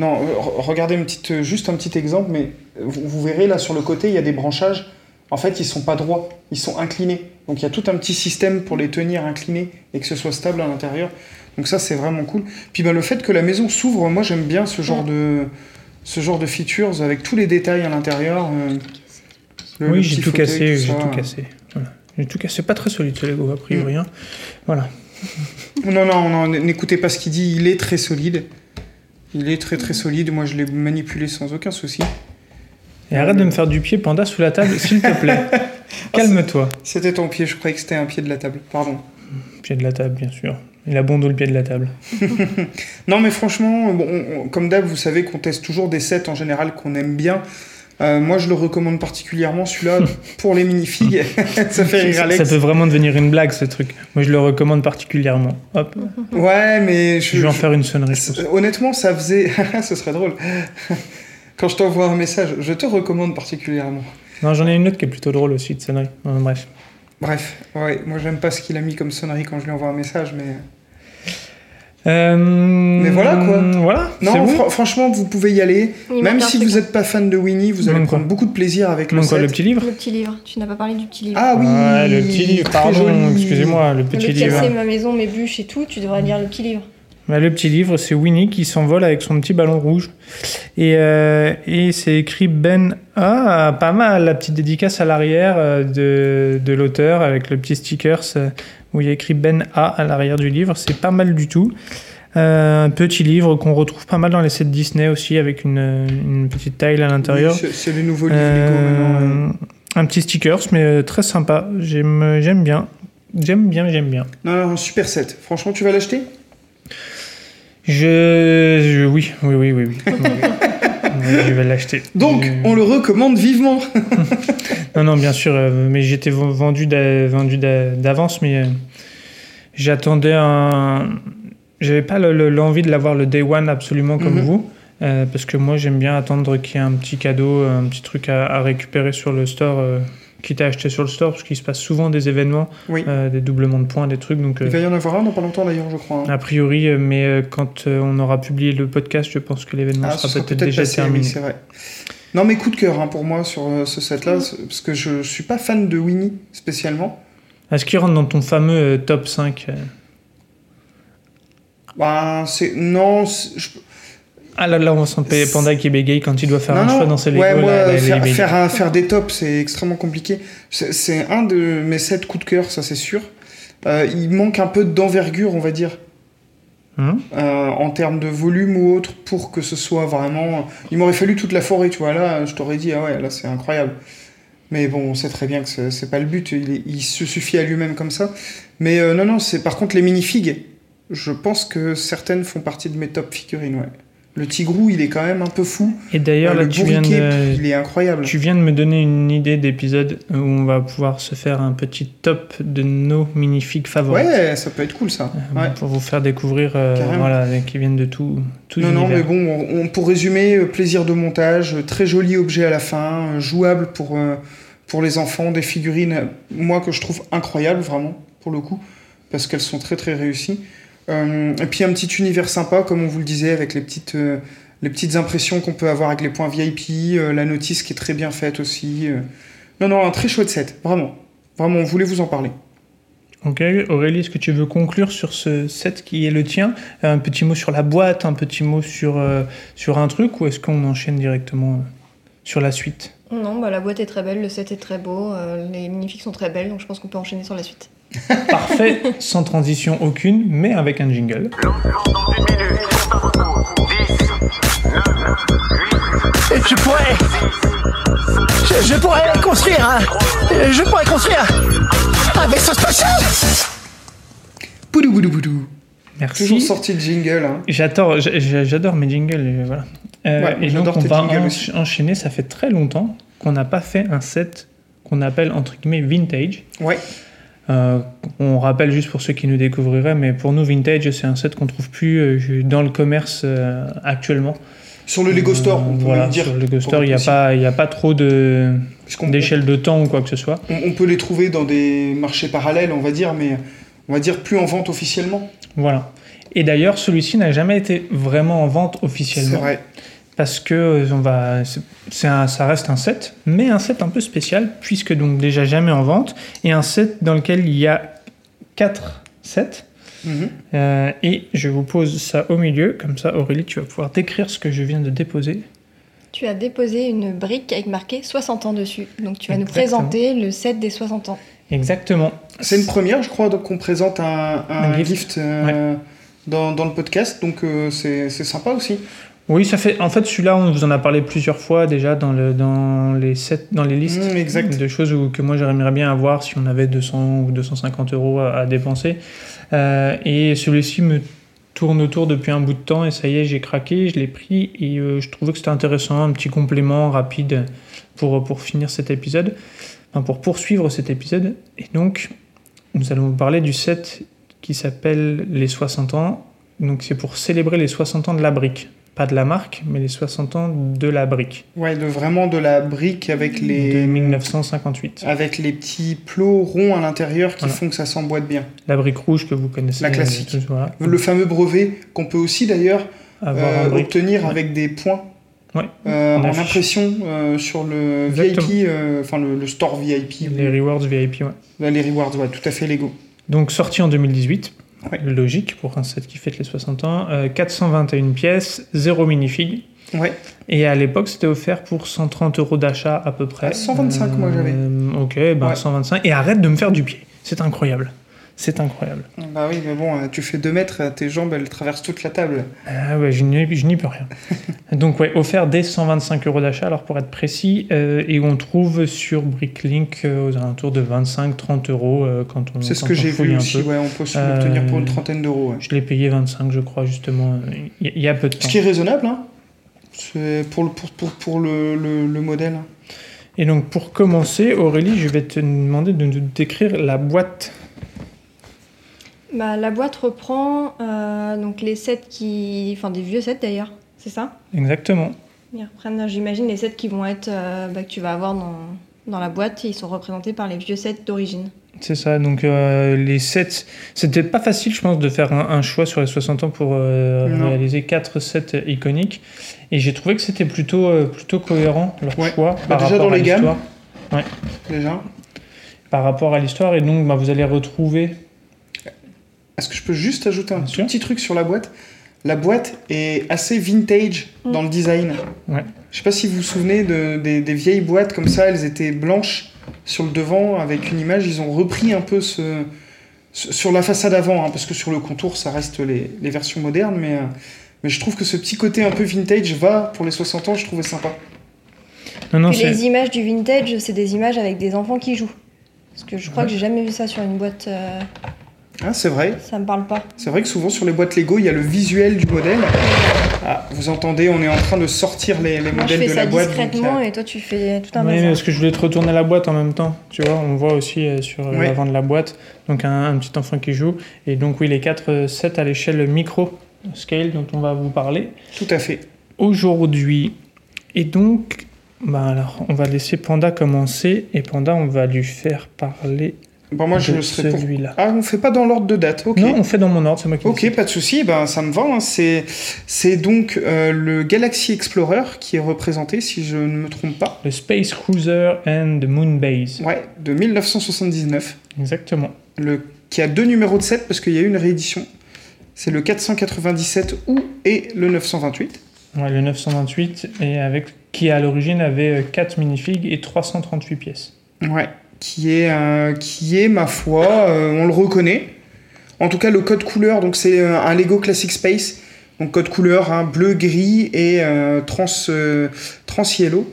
Non, euh, re- regardez une petite, euh, juste un petit exemple, mais vous, vous verrez là sur le côté, il y a des branchages. En fait, ils sont pas droits, ils sont inclinés. Donc il y a tout un petit système pour les tenir inclinés et que ce soit stable à l'intérieur. Donc ça, c'est vraiment cool. Puis ben, le fait que la maison s'ouvre, moi j'aime bien ce genre de ce genre de features avec tous les détails à l'intérieur. euh, oui, j'ai tout cassé, j'ai tout cassé. Voilà. J'ai tout cassé, pas très solide ce Lego a priori. hein. Voilà. Non, non, non, n'écoutez pas ce qu'il dit, il est très solide. Il est très très solide, moi je l'ai manipulé sans aucun souci. Et arrête de me faire du pied panda sous la table, s'il te plaît. [laughs] Calme-toi. C'était ton pied, je croyais que c'était un pied de la table, pardon. Pied de la table, bien sûr. Il a bon dos le pied de la table. [laughs] Non mais franchement, bon, on- on- comme d'hab, vous savez qu'on teste toujours des sets en général qu'on aime bien. Euh, moi je le recommande particulièrement celui-là [laughs] pour les minifigs. [laughs] ça fait rire Alex. ça peut vraiment devenir une blague ce truc. Moi je le recommande particulièrement. Hop, Ouais, mais je, je vais en je- faire une sonnerie. honnêtement, ça faisait. Ce serait drôle. Quand je t'envoie un message, je te recommande particulièrement. Non, j'en ai une autre qui est plutôt drôle aussi de sonnerie. Euh, bref. Bref, ouais, moi j'aime pas ce qu'il a mis comme sonnerie quand je lui envoie un message, mais. Mais voilà, quoi. Voilà. Non, bon. franchement, vous pouvez y aller. Il Même si vous hein. n'êtes pas fan de Winnie, vous allez manque prendre quoi beaucoup de plaisir avec Il le quoi, set. le petit livre Le petit livre, tu n'as pas parlé du petit livre. Ah oui, Ouais, le petit livre, pardon, excusez-moi, le Le petit qui a livre. cassé ma maison, mes bûches et tout, tu devrais lire le petit livre. Bah, le petit livre, c'est Winnie qui s'envole avec son petit ballon rouge. Et, euh, et c'est écrit Ben Ah, pas mal, la petite dédicace à l'arrière euh, de, de l'auteur avec le petit sticker euh, où il y a écrit Ben A à l'arrière du livre. C'est pas mal du tout. Euh, un petit livre qu'on retrouve pas mal dans les sets Disney aussi avec une, une petite taille à l'intérieur. Oui, c'est- c'est le nouveau livre Lego maintenant. euh. Un petit stickers, mais très sympa. J'aime j'aime bien. J'aime bien, j'aime bien. Non, non, super set. Franchement, tu vas l'acheter? Je, je- Oui, oui, oui, oui. oui. [laughs] Je vais l'acheter. Donc, on le recommande vivement. [laughs] Non, non, bien sûr, euh, mais j'étais vendu d'a- vendu d'a- d'avance, mais euh, j'attendais un. J'avais pas le- le- l'envie de l'avoir le day one absolument comme Mhm. vous, euh, parce que moi j'aime bien attendre qu'il y ait un petit cadeau, un petit truc à, à récupérer sur le store, euh, quitte à acheter sur le store, parce qu'il se passe souvent des événements, Oui. euh, des doublements de points, des trucs, donc. euh, Il va y en avoir un dans pas longtemps d'ailleurs, je crois. hein. a priori, euh, mais euh, quand euh, on aura publié le podcast, je pense que l'événement Ah, sera sera peut-être déjà passé, terminé. oui, c'est vrai. Non, mais coup de cœur hein, pour moi sur euh, ce set-là, c'est- parce que je suis pas fan de Winnie spécialement. Est-ce qu'il rentre dans ton fameux euh, top 5 euh Bah, c'est non, je- Ah là là, on sent Panda qui bégaye quand il doit faire non, un choix dans ses Lego. ouais, moi, là, faire, faire, un- faire des tops, c'est extrêmement compliqué. C'est un de mes sets coup de cœur, ça c'est sûr. Euh, il manque un peu d'envergure, on va dire. Hum euh, en termes de volume ou autre pour que ce soit vraiment. Il m'aurait fallu toute la forêt, tu vois. Là, je t'aurais dit, ah ouais, là c'est incroyable. Mais bon, on sait très bien que c'est pas le but. Il se suffit à lui-même comme ça. Mais euh, non, non, c'est par contre les minifigs. Je pense que certaines font partie de mes top figurines, ouais. Le tigrou, il est quand même un peu fou. Et d'ailleurs, Euh, là, le tu viens, de, il est incroyable. tu viens de me donner une idée d'épisode où on va pouvoir se faire un petit top de nos minifigs favoris. Ouais, ça peut être cool ça. Euh, Ouais. Pour vous faire découvrir, euh, voilà, qui viennent de tout, tout Non, non, mais bon, on, on- pour résumer, euh, plaisir de montage, très joli objet à la fin, jouable pour, euh, pour les enfants, des figurines, moi que je trouve incroyables vraiment, pour le coup, parce qu'elles sont très très réussies. Euh, et puis un petit univers sympa, comme on vous le disait, avec les petites, euh, les petites impressions qu'on peut avoir avec les points VIP, euh, la notice qui est très bien faite aussi. euh. Non, non, un très chouette set, vraiment. Vraiment, on voulait vous en parler. Ok, Aurélie, est-ce que tu veux conclure sur ce set qui est le tien? Un petit mot sur la boîte, un petit mot sur, euh, sur un truc, ou est-ce qu'on enchaîne directement euh, sur la suite? Non, bah, la boîte est très belle, le set est très beau, euh, les minifigs sont très belles, donc je pense qu'on peut enchaîner sur la suite. [laughs] Parfait, sans transition aucune, mais avec un jingle. Je pourrais. Je, je pourrais construire un. Je pourrais construire un vaisseau spatial Poudou, boudou, boudou. Merci. Toujours sorti le jingle. Hein. J'adore, j'a- j'a- j'adore mes jingles. Voilà. Euh, Ouais, et donc j'adore on tes va aussi. enchaîner. Ça fait très longtemps qu'on n'a pas fait un set qu'on appelle entre guillemets vintage. Ouais. Euh, on rappelle juste pour ceux qui nous découvriraient, mais pour nous vintage c'est un set qu'on trouve plus euh, dans le commerce euh, actuellement. Sur le Lego Store, on peut voilà, même dire. sur le Lego Store, il n'y a a pas trop de d'échelle de temps ou quoi que ce soit. On, on peut les trouver dans des marchés parallèles, on va dire, mais on va dire plus en vente officiellement. Voilà. Et d'ailleurs, celui-ci n'a jamais été vraiment en vente C'est officiellement. vrai. Parce que euh, on va, un- ça reste un set, mais un set un peu spécial, puisque donc déjà jamais en vente, et un set dans lequel il y a quatre sets. Mhm. Euh, et je vous pose ça au milieu, comme ça Aurélie, tu vas pouvoir décrire ce que je viens de déposer. Tu as déposé une brique avec marqué 60 ans dessus, donc tu vas nous présenter le set des 60 ans. Exactement. C'est une première, je crois, donc qu'on présente un, un Un gift. gift, euh, dans, dans le podcast, donc euh, c'est c'est sympa aussi. Oui, ça fait. En fait, celui-là, on vous en a parlé plusieurs fois déjà dans, le, dans, les, sets, dans les listes Mm, exact. de choses où- que moi j'aimerais bien avoir si on avait 200 ou 250 euros à, à dépenser. Euh, et celui-ci me tourne autour depuis un bout de temps et ça y est, j'ai craqué, je l'ai pris et euh, je trouvais que c'était intéressant, un petit complément rapide pour, pour finir cet épisode, enfin, pour poursuivre cet épisode. Et donc, nous allons vous parler du set qui s'appelle les 60 ans. Donc, c'est pour célébrer les 60 ans de la brique. Pas de la marque, mais les 60 ans de la brique. Ouais, de, vraiment de la brique avec De les, 1958. avec les petits plots ronds à l'intérieur qui Voilà. font que ça s'emboîte bien. La brique rouge que vous connaissez. La classique. euh, voilà. Le fameux brevet qu'on peut aussi d'ailleurs Avoir euh, obtenir Ouais. avec des points Ouais. euh, On en impression euh, sur le Exactement. VIP, euh, enfin le, le store VIP, Les rewards VIP, ouais. Là, les rewards, ouais, tout à fait Lego. Donc sorti en 2018, Ouais. logique pour un set qui fête les 60 ans, euh, 421 pièces, 0 minifig. Ouais, Et à l'époque, c'était offert pour 130 euros d'achat à peu près. Ah, 125, moi, j'avais. Ok, ben Ouais. 125. Et arrête de me faire du pied. C'est incroyable. C'est incroyable. Bah oui, mais bon, euh, tu fais 2 mètres, euh, tes jambes, elles traversent toute la table. Ah ouais, je n'y peux rien. [laughs] Donc ouais, offert dès 125 euros d'achat, alors pour être précis, euh, et on trouve sur Bricklink euh, aux alentours de 25-30 euros euh, quand on C'est ce que j'ai vu aussi, peu. ouais, on peut l'obtenir pour une trentaine d'euros. ouais. Je l'ai payé 25, je crois, justement, il y, il y a peu de temps. Ce qui est raisonnable, hein. C'est pour le, pour, pour, pour le, le, le modèle. Et donc pour commencer, Aurélie, je vais te demander de nous décrire la boîte. Bah, la boîte reprend euh, donc les sets qui. Enfin, des vieux sets d'ailleurs, c'est ça? Exactement. Ils reprennent, j'imagine, les sets qui vont être. euh, bah, que tu vas avoir dans, dans la boîte. Ils sont représentés par les vieux sets d'origine. C'est ça, donc euh, les sets. C'était pas facile, je pense, de faire un, un choix sur les 60 ans pour euh, réaliser quatre sets iconiques. Et j'ai trouvé que c'était plutôt, euh, plutôt cohérent leur Ouais. choix Bah, par déjà rapport dans à les gammes. l'histoire. Déjà. Par rapport à l'histoire, et donc bah, vous allez retrouver. Est-ce que je peux juste ajouter un tout petit truc sur la boîte? La boîte est assez vintage Mm. dans le design. Ouais. Je sais pas si vous vous souvenez de, des, des vieilles boîtes comme ça, elles étaient blanches sur le devant avec une image. Ils ont repris un peu ce, ce- sur la façade avant, hein, parce que sur le contour ça reste les, les versions modernes, mais, euh, mais je trouve que ce petit côté un peu vintage va pour les 60 ans, je trouvais sympa. Non, non, les images du vintage, c'est des images avec des enfants qui jouent. Parce que je crois que j'ai jamais vu ça sur une boîte. euh, Ah, c'est vrai. ça me parle pas. C'est vrai que souvent sur les boîtes Lego, il y a le visuel du modèle. Ah, vous entendez, on est en train de sortir les, les Moi, je modèles fais de ça la boîte. donc, discrètement et toi, tu fais tout un Oui, parce que je voulais te retourner la boîte en même temps. Tu vois, on voit aussi euh, sur euh, Ouais. l'avant de la boîte, donc un, un petit enfant qui joue. Et donc, oui, les quatre euh, sets à l'échelle micro scale dont on va vous parler Tout à fait. aujourd'hui. Et donc, bah alors, on va laisser Panda commencer. Et Panda, on va lui faire parler Bon, moi, je serais pour. celui-là. Ah, on fait pas dans l'ordre de date. Ok. Non, on fait dans mon ordre, c'est moi qui Ok, décide. pas de souci. Ben, ça me va. hein. C'est, c'est donc euh, le Galaxy Explorer qui est représenté, si je ne me trompe pas. Le Space Cruiser and the Moon Base. Ouais, de 1979. Exactement. Le, qui a deux numéros de 7 parce qu'il y a eu une réédition. C'est le 497 ou et le 928. Ouais, le 928, et avec, qui à l'origine avait 4 minifigs et 338 pièces. Ouais, qui est, euh, qui est ma foi, euh, on le reconnaît. En tout cas, le code couleur, donc c'est euh, un Lego Classic Space. Donc code couleur, hein, bleu, gris et trans, trans yellow.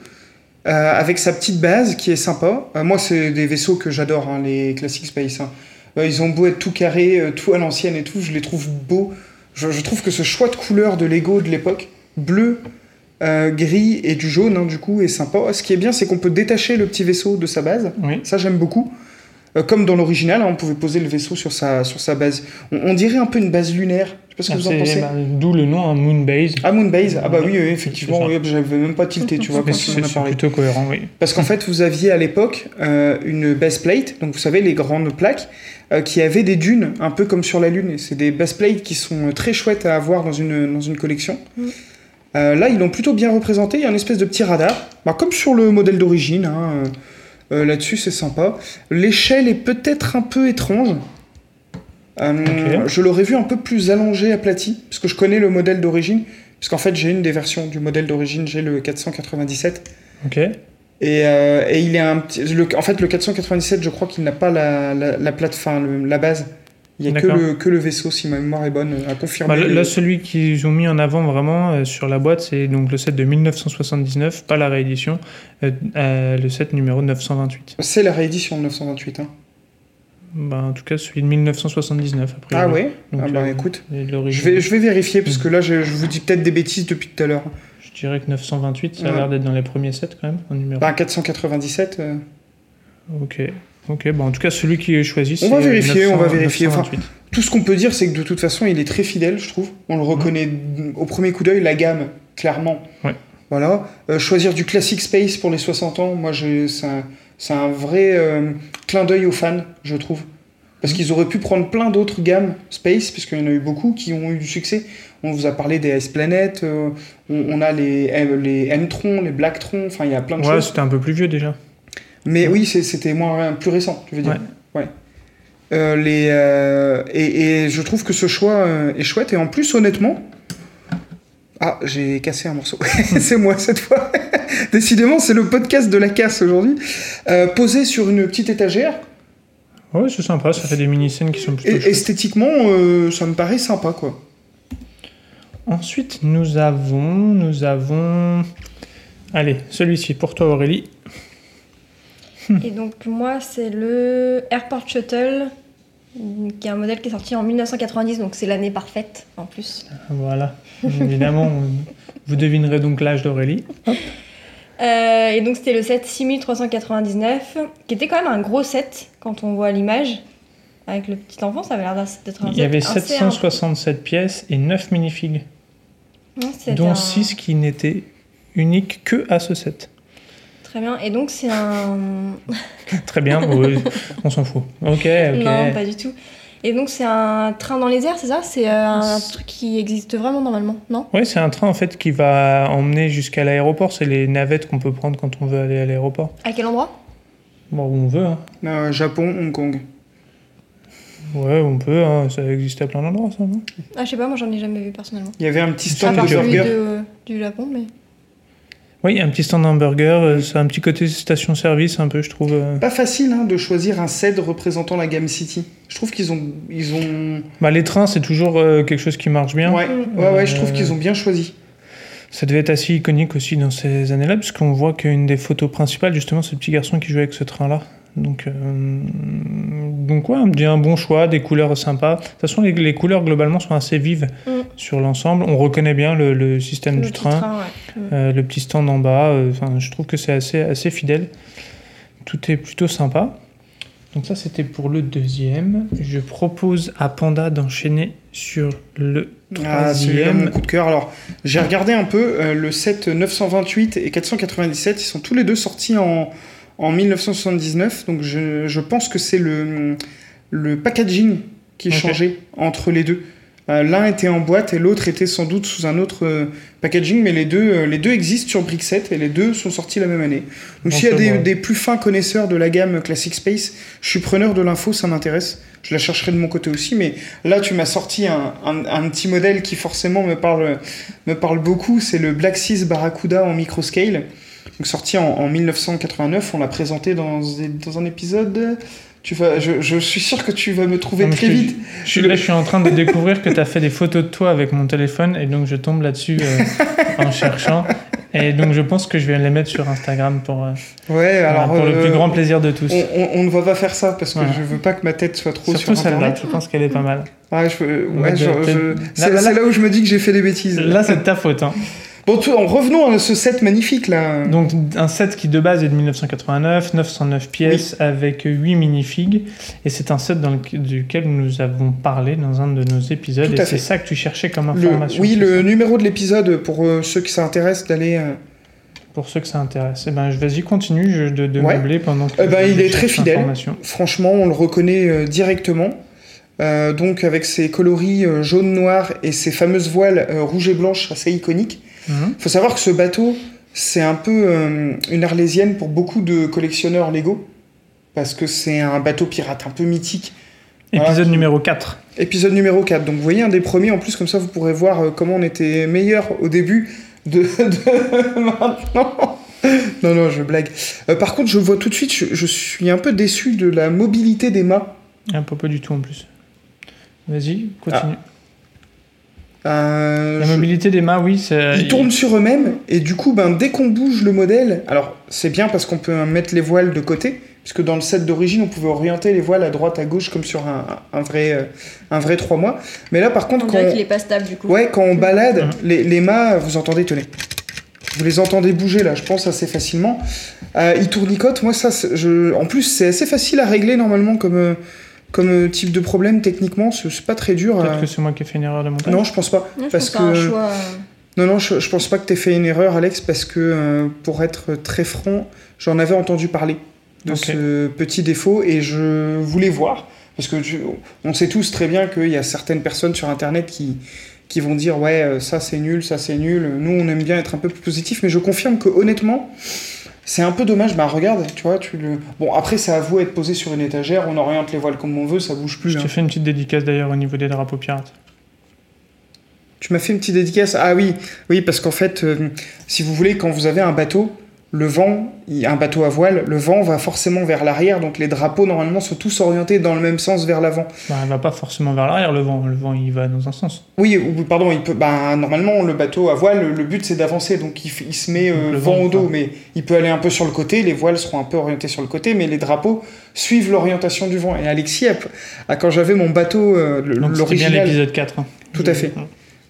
Avec sa petite base qui est sympa. Moi, c'est des vaisseaux que j'adore, hein, les Classic Space. hein. Ils ont beau être tout carré, tout à l'ancienne et tout, je les trouve beaux. Je, je trouve que ce choix de couleur de Lego de l'époque, bleu, euh, gris et du jaune, hein, du coup, est sympa. Ce qui est bien, c'est qu'on peut détacher le petit vaisseau de sa base. Oui. Ça, j'aime beaucoup. Euh, comme dans l'original, hein, on pouvait poser le vaisseau sur sa, sur sa base. On, on dirait un peu une base lunaire. Je sais pas ce que Ah, vous en pensez. bah, D'où le nom, un Moon Base. Ah, Moonbase Ah bah oui, effectivement, oui, j'avais même pas tilté, tu vois, quand c'est on en a parlé. plutôt cohérent, oui. Parce qu'en fait, vous aviez à l'époque euh, une base plate, donc vous savez, les grandes plaques, euh, qui avaient des dunes, un peu comme sur la Lune. C'est des base plates qui sont très chouettes à avoir dans une, dans une collection. Mm. Euh, là, ils l'ont plutôt bien représenté. Il y a une espèce de petit radar, bah, comme sur le modèle d'origine. hein, euh, euh, Là-dessus, c'est sympa. L'échelle est peut-être un peu étrange. Euh. Je l'aurais vu un peu plus allongé, aplati, parce que je connais le modèle d'origine. Parce qu'en fait, j'ai une des versions du modèle d'origine, j'ai le 497. Ok. Et, et il est un petit. le- en fait, le 497, je croie qu'il n'a pas la, la, la plate, enfin, le- la base. Il n'y a que le, que le vaisseau, si ma mémoire est bonne, à confirmer. Bah, là, celui qu'ils ont mis en avant vraiment euh, sur la boîte, c'est donc le set de 1979, pas la réédition, euh, euh, le set numéro 928. C'est la réédition de 928. Hein. Bah, en tout cas, celui de 1979, après. Ah ouais? Donc, Ah bah euh, écoute. Je vais, je vais vérifier, parce que là, je, je vous dis peut-être des bêtises depuis tout à l'heure. Je dirais que 928, ça a Ouais. l'air d'être dans les premiers sets quand même, en numéro. Bah, 497. euh, Ok. Ok, bah, en tout cas, celui qui est choisi, c'est. On va vérifier, on va 900, vérifier. Enfin, 928. Tout ce qu'on peut dire, c'est que de toute façon, il est très fidèle, je trouve. On le reconnaît au premier coup d'œil, la gamme, clairement. Ouais. Voilà. Euh, choisir du classic space pour les 60 ans, moi, c'est un, vrai euh, clin d'œil aux fans, je trouve. Parce qu'ils auraient pu prendre plein d'autres gammes space, puisqu'il y en a eu beaucoup qui ont eu du succès. On vous a parlé des S-Planet, euh, on, on a les, les M-Tron, les Black-Tron, enfin, il y a plein de Ouais, choses. c'était un peu plus vieux déjà. Mais oui, c'était moins plus récent, tu veux dire. Ouais. Ouais. Euh, les, euh, et, et je trouve que ce choix euh, est chouette. Et en plus, honnêtement. Ah, j'ai cassé un morceau. [laughs] c'est moi cette fois. [laughs] Décidément, c'est le podcast de la casse aujourd'hui. Euh, posé sur une petite étagère. Ouais, c'est sympa, ça fait des mini-scènes qui sont plutôt Et esthétiquement, ça me paraît sympa, quoi. Ensuite, nous avons, nous avons... Allez, celui-ci pour toi Aurélie. Et donc moi, c'est le Airport Shuttle, qui est un modèle qui est sorti en 1990, donc c'est l'année parfaite en plus. Voilà, évidemment, [laughs] vous devinerez donc l'âge d'Aurélie. Euh, et donc c'était le set 6399, qui était quand même un gros set quand on voit l'image. Avec le petit enfant, ça avait l'air d'être un Il y avait set assez 767 pièces et 9 minifigs, dont un- 6 qui n'étaient uniques que à ce set. Très bien. Et donc c'est un... [laughs] Très bien, on s'en fout. Ok, ok. Non, pas du tout. Et donc c'est un train dans les airs, c'est ça? C'est un truc qui existe vraiment normalement, non? Oui, c'est un train en fait qui va emmener jusqu'à l'aéroport. C'est les navettes qu'on peut prendre quand on veut aller à l'aéroport. À quel endroit? Bon, où on veut. Hein. Euh, Japon, Hong Kong. Ouais, on peut. hein. Ça existe à plein d'endroits, ça, non? Ah, je sais pas, moi j'en ai jamais vu personnellement. Il y avait un petit stand de burger. de- du Japon, mais. Oui, un petit stand hamburger. euh, C'est un petit côté station-service, un peu, je trouve. euh. Pas facile hein, de choisir un set représentant la gamme City. Je trouve qu'ils ont, ils ont. Bah, les trains, c'est toujours euh, quelque chose qui marche bien. Ouais, ouais, ouais, je trouve qu'ils ont bien choisi. Ça devait être assez iconique aussi dans ces années-là, puisqu'on voit qu'une des photos principales, justement, c'est le petit garçon qui jouait avec ce train-là. Donc, euh, donc ouais, me un bon choix, des couleurs sympas. De toute façon, les, les couleurs globalement sont assez vives Mm. sur l'ensemble. On reconnaît bien le, le système Le du train, ouais. Mm. euh, le petit stand en bas. euh, Enfin, je trouve que c'est assez, assez fidèle. Tout est plutôt sympa. Donc ça, c'était pour le deuxième. Je propose à Panda d'enchaîner sur le Ah, mon troisième. coup de cœur. Alors, j'ai regardé un peu euh, le set 928 et 497. Ils sont tous les deux sortis en, en 1979. Donc, je, je pense que c'est le, le packaging qui Ok. changeait entre les deux. Euh, L'un était en boîte et l'autre était sans doute sous un autre euh, packaging, mais les deux, euh, les deux existent sur Brickset et les deux sont sortis la même année. Donc, s'il y a des, plus fins connaisseurs de la gamme Classic Space, je suis preneur de l'info, ça m'intéresse. Je la chercherai de mon côté aussi, mais Là, tu m'as sorti un, un- un petit modèle qui forcément me parle, me parle beaucoup. C'est le Black Seas Barracuda en microscale. Donc, sorti en, en 1989. On l'a présenté dans, dans un épisode. Tu vas, je, je suis sûr que tu vas me trouver Non, très je vite. Je suis, là, je suis en train de [laughs] découvrir que tu as fait des photos de toi avec mon téléphone et donc je tombe là-dessus euh, [laughs] en cherchant. Et donc je pense que je vais les mettre sur Instagram pour, euh, Ouais, alors. pour le euh, plus grand plaisir de tous. on, ne va pas faire ça parce que Voilà. je veux pas que ma tête soit trop Surtout sur Internet. je pense qu'elle est pas mal. Ah, ouais, Ouais, c'est là, c'est là- là où je me dis que j'ai fait des bêtises. Là, c'est de ta faute. Hein. Bon, tout- revenons à ce set magnifique là. Donc un set qui de base est de 1989, 909 pièces avec 8 minifigs. Et c'est un set dans le- duquel nous avons parlé dans un de nos épisodes. Tout et c'est ça que tu cherchais comme Le- information. oui, le ça numéro de l'épisode pour euh, ceux qui s'intéressent d'aller. euh, Pour ceux que ça intéresse. Eh ben, vas-y, continue de, de Ouais. meubler pendant que Eh ben, il est très fidèle. Franchement, on le reconnaît euh, directement. Euh, donc avec ses coloris euh, jaune-noir et ses fameuses voiles euh, rouges et blanches assez iconiques. Mhm. Il faut savoir que ce bateau, c'est un peu euh, une arlésienne pour beaucoup de collectionneurs Lego. Parce que c'est un bateau pirate un peu mythique. Voilà. Épisode numéro 4. Épisode numéro 4. Donc vous voyez un des premiers, en plus comme ça vous pourrez voir comment on était meilleur au début de, de [laughs] maintenant. Non, non, je blague. Par contre, je vois tout de suite, je, je suis un peu déçu de la mobilité des mâts. Un peu pas du tout en plus. Vas-y, continue. Euh, La je- mobilité des mâts, oui, c'est. Ils tournent sur eux-mêmes et du coup, ben, dès qu'on bouge le modèle, alors c'est bien parce qu'on peut mettre les voiles de côté, puisque dans le set d'origine, on pouvait orienter les voiles à droite, à gauche, comme sur un, un vrai, euh, un vrai 3 mois. Mais là, par contre, On quand, dirait qu'il est pas stable du coup. ouais, quand on balade, Mhm. les, les mâts, vous entendez, tenez, vous les entendez bouger là, je pense assez facilement. Euh, ils tournicotent, moi ça, je... en plus c'est assez facile à régler normalement comme, euh, comme euh, type de problème techniquement, c'est pas très dur. Peut-être que c'est moi qui ai fait une erreur de montage. Non, je pense pas. Ouais, je parce pense que que- un choix. euh, Non, non, je, je pense pas que t'aies fait une erreur, Alex, parce que euh, pour être très franc, j'en avais entendu parler de ce petit défaut et je voulais voir. Parce que tu- on sait tous très bien qu'il y a certaines personnes sur Internet qui, qui vont dire ouais, ça c'est nul, ça c'est nul. Nous, on aime bien être un peu plus positif, mais je confirme que honnêtement, c'est un peu dommage. Bah regarde, tu vois, tu le. Bon, après, ça avoue être posé sur une étagère, on oriente les voiles comme on veut, ça bouge plus. Je hein. t'ai fait une petite dédicace d'ailleurs au niveau des drapeaux pirates. Tu m'as fait une petite dédicace? Ah oui, oui, parce qu'en fait, euh, si vous voulez, quand vous avez un bateau, le vent, il- un bateau à voile, le vent va forcément vers l'arrière, donc les drapeaux normalement sont tous orientés dans le même sens vers l'avant. Bah, elle va pas forcément vers l'arrière, le vent. Le vent, il va dans un sens. Oui, ou- pardon, il peut, bah, normalement le bateau à voile, le, but c'est d'avancer, donc il, il se met euh, le vent vent, au dos, mais il peut aller un peu sur le côté, les voiles seront un peu orientées sur le côté, mais les drapeaux suivent l'orientation du vent. Et Alexis, a- a- quand j'avais mon bateau, euh, l'original, l'épisode 4. hein. Tout à fait.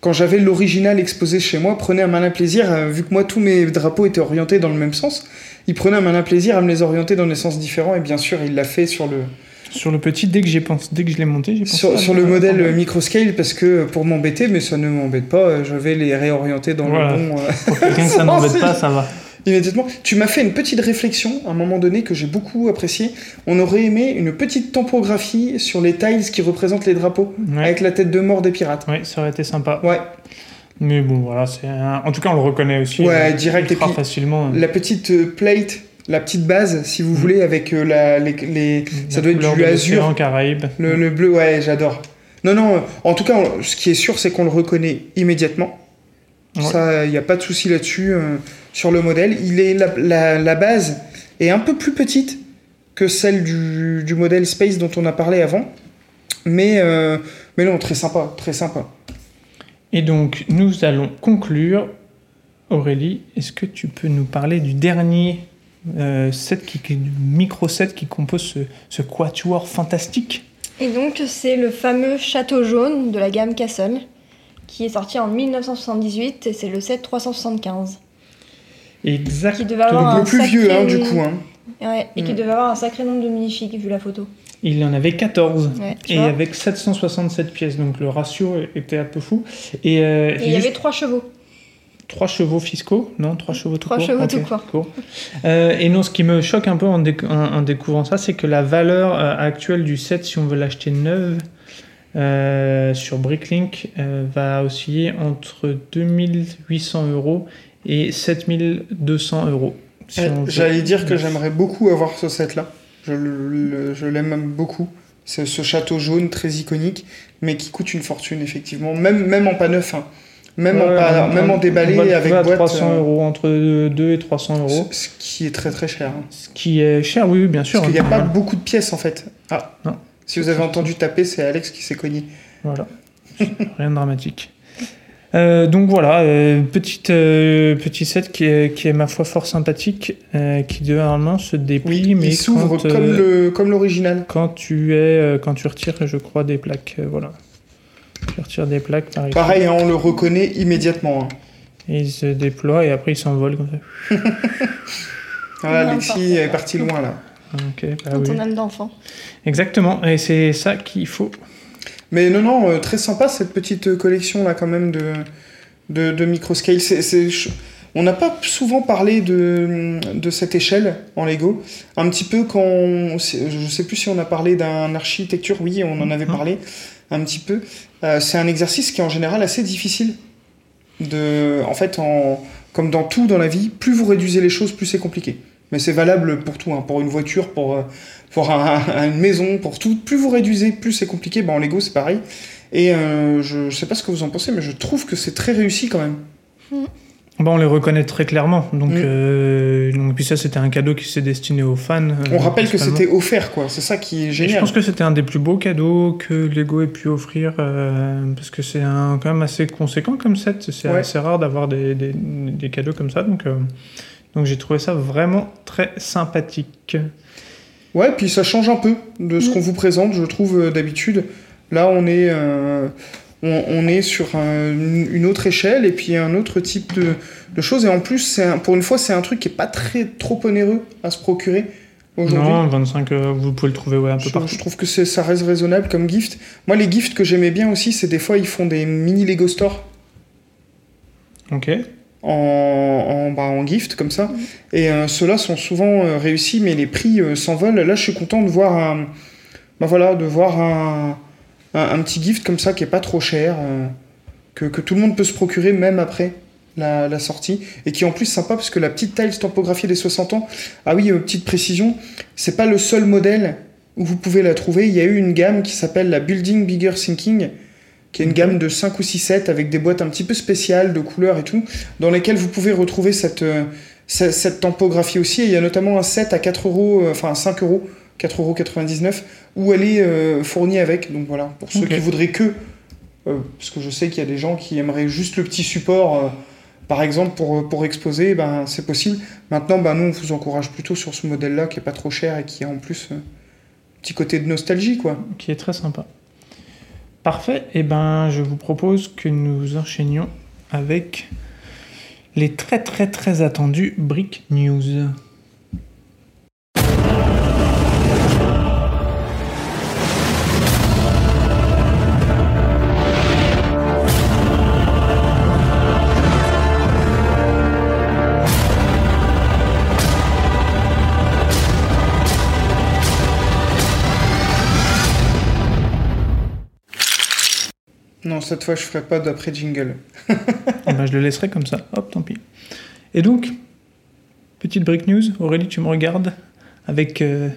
Quand j'avais l'original exposé chez moi, prenait un malin plaisir, euh, vu que moi tous mes drapeaux étaient orientés dans le même sens, il prenait un malin plaisir à me les orienter dans des sens différents, et bien sûr il l'a fait sur le, Sur le petit, dès que, j'ai pensé, dès que je l'ai monté, j'ai pensé sur, le modèle euh, microscale, parce que pour m'embêter, mais ça ne m'embête pas, euh, je vais les réorienter dans Voilà. le bon... euh, Pour quelqu'un [laughs] que ça n'embête pas, ça va. Immédiatement. Tu m'as fait une petite réflexion à un moment donné que j'ai beaucoup apprécié. On aurait aimé une petite topographie sur les tiles qui représentent les drapeaux, Ouais. avec la tête de mort des pirates. Ouais, ça aurait été sympa. Ouais, Mais bon, voilà, c'est un- en tout cas, on le reconnaît aussi. Ouais, euh, direct, et puis facilement. la petite euh, plate, la petite base, si vous Mm. voulez, avec euh, la, les, les- ça La doit être du azur, Caraïbes. le, le bleu, ouais, j'adore. Non, non, en tout cas, on- ce qui est sûr, c'est qu'on le reconnaît immédiatement. Ouais. Ça, il n'y a pas de souci là-dessus euh, sur le modèle. Il est la, la- la base est un peu plus petite que celle du, du modèle Space dont on a parlé avant, mais euh, mais non, très sympa, très sympa. Et donc, nous allons conclure. Aurélie, est-ce que tu peux nous parler du dernier euh, set, qui, micro set qui compose ce, ce quatuor fantastique? Et donc, c'est le fameux Château jaune de la gamme Castle, qui est sorti en 1978, et c'est le set 375. Exact. Qui devait avoir Donc le plus sacré- vieux, hein, du coup. Hein. Ouais, et qui Mm. devait avoir un sacré nombre de minifigs, vu la photo. Il en avait 14. Ouais, tu Et avec 767 pièces, donc le ratio était un peu fou. Et, euh, Et il y avait trois chevaux. trois chevaux fiscaux, non Trois chevaux tout Trois court chevaux Ok, tout court. Euh, et non, ce qui me choque un peu en, déc- en- en découvrant ça, c'est que la valeur euh, actuelle du set, si on veut l'acheter neuve, euh, sur Bricklink, va osciller entre 2800 euros et 7200 euros. Si Euh, J'allais dire que j'aimerais beaucoup avoir ce set-là. Je, l'aime beaucoup. C'est ce château jaune très iconique, mais qui coûte une fortune, effectivement. Même, même en pas neuf. hein. Même, en, Ouais, pas, on- même en on déballé avec à boîte. 300 euh, euros, entre 2 et 300 euros. Ce ce qui est très très cher. hein. Ce qui est cher, oui, oui, bien sûr. Parce qu'il n'y a pas Voilà. beaucoup de pièces en fait. Ah, Non. Si vous avez entendu taper, c'est Alex qui s'est cogné. Voilà. Rien de dramatique. Euh, donc voilà, euh, petite, euh, petit set qui est, qui est ma foi fort sympathique, euh, qui normalement se déplie, Oui, mais il s'ouvre quand, comme le comme l'original. quand tu es, euh, quand tu retires, je crois, des plaques, euh, voilà. Tu retires des plaques par Pareil, hein, on le reconnaît immédiatement. hein. et il se déploie et après il s'envole comme ça. [laughs] Ah, Alexis parfait. est parti loin là. Ok, bah Quand oui. on âme d'enfant. Exactement, et c'est ça qu'il faut. Mais non, non, euh, très sympa cette petite collection là quand même de, de, de microscale. C'est, on n'a pas souvent parlé de, de cette échelle en Lego. Un petit peu quand... on- je sais plus si on a parlé d'un architecture, oui, on en avait Mhm. parlé un petit peu. Euh, c'est un exercice qui est en général assez difficile. De, en fait, en, comme dans tout dans la vie, plus vous réduisez les choses, plus c'est compliqué. Mais c'est valable pour tout, hein, pour une voiture, pour, euh, pour un- un- une maison, pour tout. Plus vous réduisez, plus c'est compliqué. Bah, en Lego, c'est pareil. Et euh, je, je sais pas ce que vous en pensez, mais je trouve que c'est très réussi quand même. Bah, on les reconnaît très clairement. Donc, Mm. euh, donc puis ça, c'était un cadeau qui s'est destiné aux fans. euh, On rappelle que c'était offert, quoi. C'est ça qui est Et Je génial. pense que c'était un des plus beaux cadeaux que Lego ait pu offrir euh, parce que c'est quand même assez conséquent comme set. C'est Ouais. assez rare d'avoir des, des, des cadeaux comme ça. Donc, donc j'ai trouvé ça vraiment très sympathique. Ouais, puis ça change un peu de ce Mm. qu'on vous présente, je trouve, euh, d'habitude. Là, on est, euh, on, on est sur un- une autre échelle et puis un autre type de, de choses. Et en plus, c'est un- pour une fois, c'est un truc qui est pas très trop onéreux à se procurer aujourd'hui. Non, 25, euh, vous pouvez le trouver ouais, un peu Je, partout. je trouve que ça reste raisonnable comme gift. Moi, les gifts que j'aimais bien aussi, c'est des fois, ils font des mini Lego Store Ok. En, en, bah, en gift, comme ça. Et euh, ceux-là sont souvent euh, réussis, mais les prix euh, s'envolent. Là, je suis content de voir un, bah, voilà, de voir un, un, un petit gift comme ça qui est pas trop cher, que, que tout le monde peut se procurer même après la, la sortie, et qui est en plus sympa parce que la petite tile tampographiée des 60 ans, ah oui, euh, petite précision, c'est pas le seul modèle où vous pouvez la trouver. Il y a eu une gamme qui s'appelle la Building Bigger Thinking, qui est une gamme de 5 ou 6 sets avec des boîtes un petit peu spéciales, de couleurs et tout, dans lesquelles vous pouvez retrouver cette, euh, ce- cette tempographie aussi. Et il y a notamment un set à 4 euros, euh, enfin 5 euros, 4,99 euros, où elle est euh, fournie avec. Donc voilà, pour ceux qui voudraient que, euh, parce que je sais qu'il y a des gens qui aimeraient juste le petit support, euh, par exemple, pour, pour exposer, ben, c'est possible. Maintenant, ben, nous, on vous encourage plutôt sur ce modèle-là qui est pas trop cher et qui a en plus un petit côté de nostalgie, quoi. qui est très sympa. Parfait, et ben je vous propose que nous enchaînions avec les très très très attendus Brick News. Cette fois, je ferai pas d'après jingle. [laughs] Eh ben, je le laisserai comme ça, hop, tant pis. Et donc, petite Brick News, Aurélie, tu me regardes avec, euh,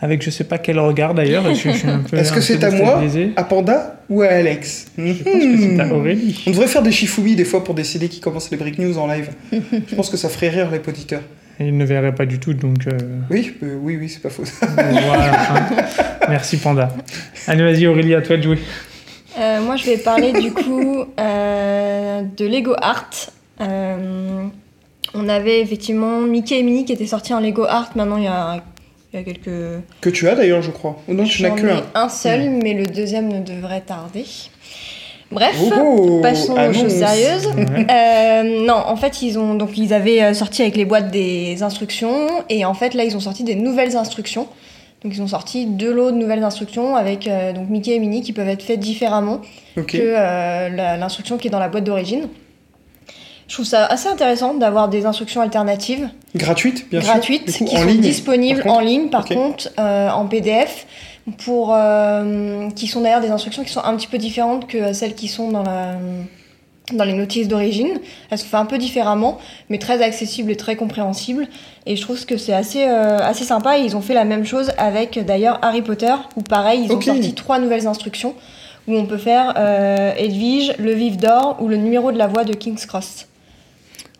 avec je sais pas quel regard d'ailleurs. Est-ce que c'est à moi, à Panda ou à Alex Je pense que c'est à Hmm. Aurélie. On devrait faire des shifumi des fois pour décider qui commence les break news en live. je pense que ça ferait rire les auditeurs. Et il ne verrait pas du tout, donc euh, Oui, euh, oui, oui, c'est pas faux. voilà. hein. [laughs] Merci Panda. Allez, vas-y Aurélie, à toi de jouer. Euh, moi, je vais parler du coup euh, de Lego Art. Euh, on avait effectivement Mickey et Minnie qui étaient sortis en Lego Art. Maintenant, il y a, il y a quelques. que tu as d'ailleurs, je crois. Ou non, tu n'as que un. un seul, mais le deuxième ne devrait tarder. Bref. Oh, Passons aux annonce. choses sérieuses. Ouais. Non, en fait, ils ont donc ils avaient sorti avec les boîtes des instructions et en fait là ils ont sorti des nouvelles instructions. Donc ils ont sorti deux lots de nouvelles instructions avec euh, donc Mickey et Minnie qui peuvent être faites différemment que euh, l'instruction qui est dans la boîte d'origine. Je trouve ça assez intéressant d'avoir des instructions alternatives, Gratuite, bien gratuites, sûr. Coup, qui en sont ligne. disponibles en ligne, par contre, euh, en PDF, pour, qui sont d'ailleurs des instructions qui sont un petit peu différentes que celles qui sont dans, la, dans les notices d'origine. Elles se font un peu différemment, mais très accessibles et très compréhensibles. Et je trouve que c'est assez, euh, assez sympa. Et ils ont fait la même chose avec d'ailleurs Harry Potter, où pareil, ils ont sorti trois nouvelles instructions, où on peut faire euh, Edwige, le vif d'or ou le numéro de la voix de King's Cross.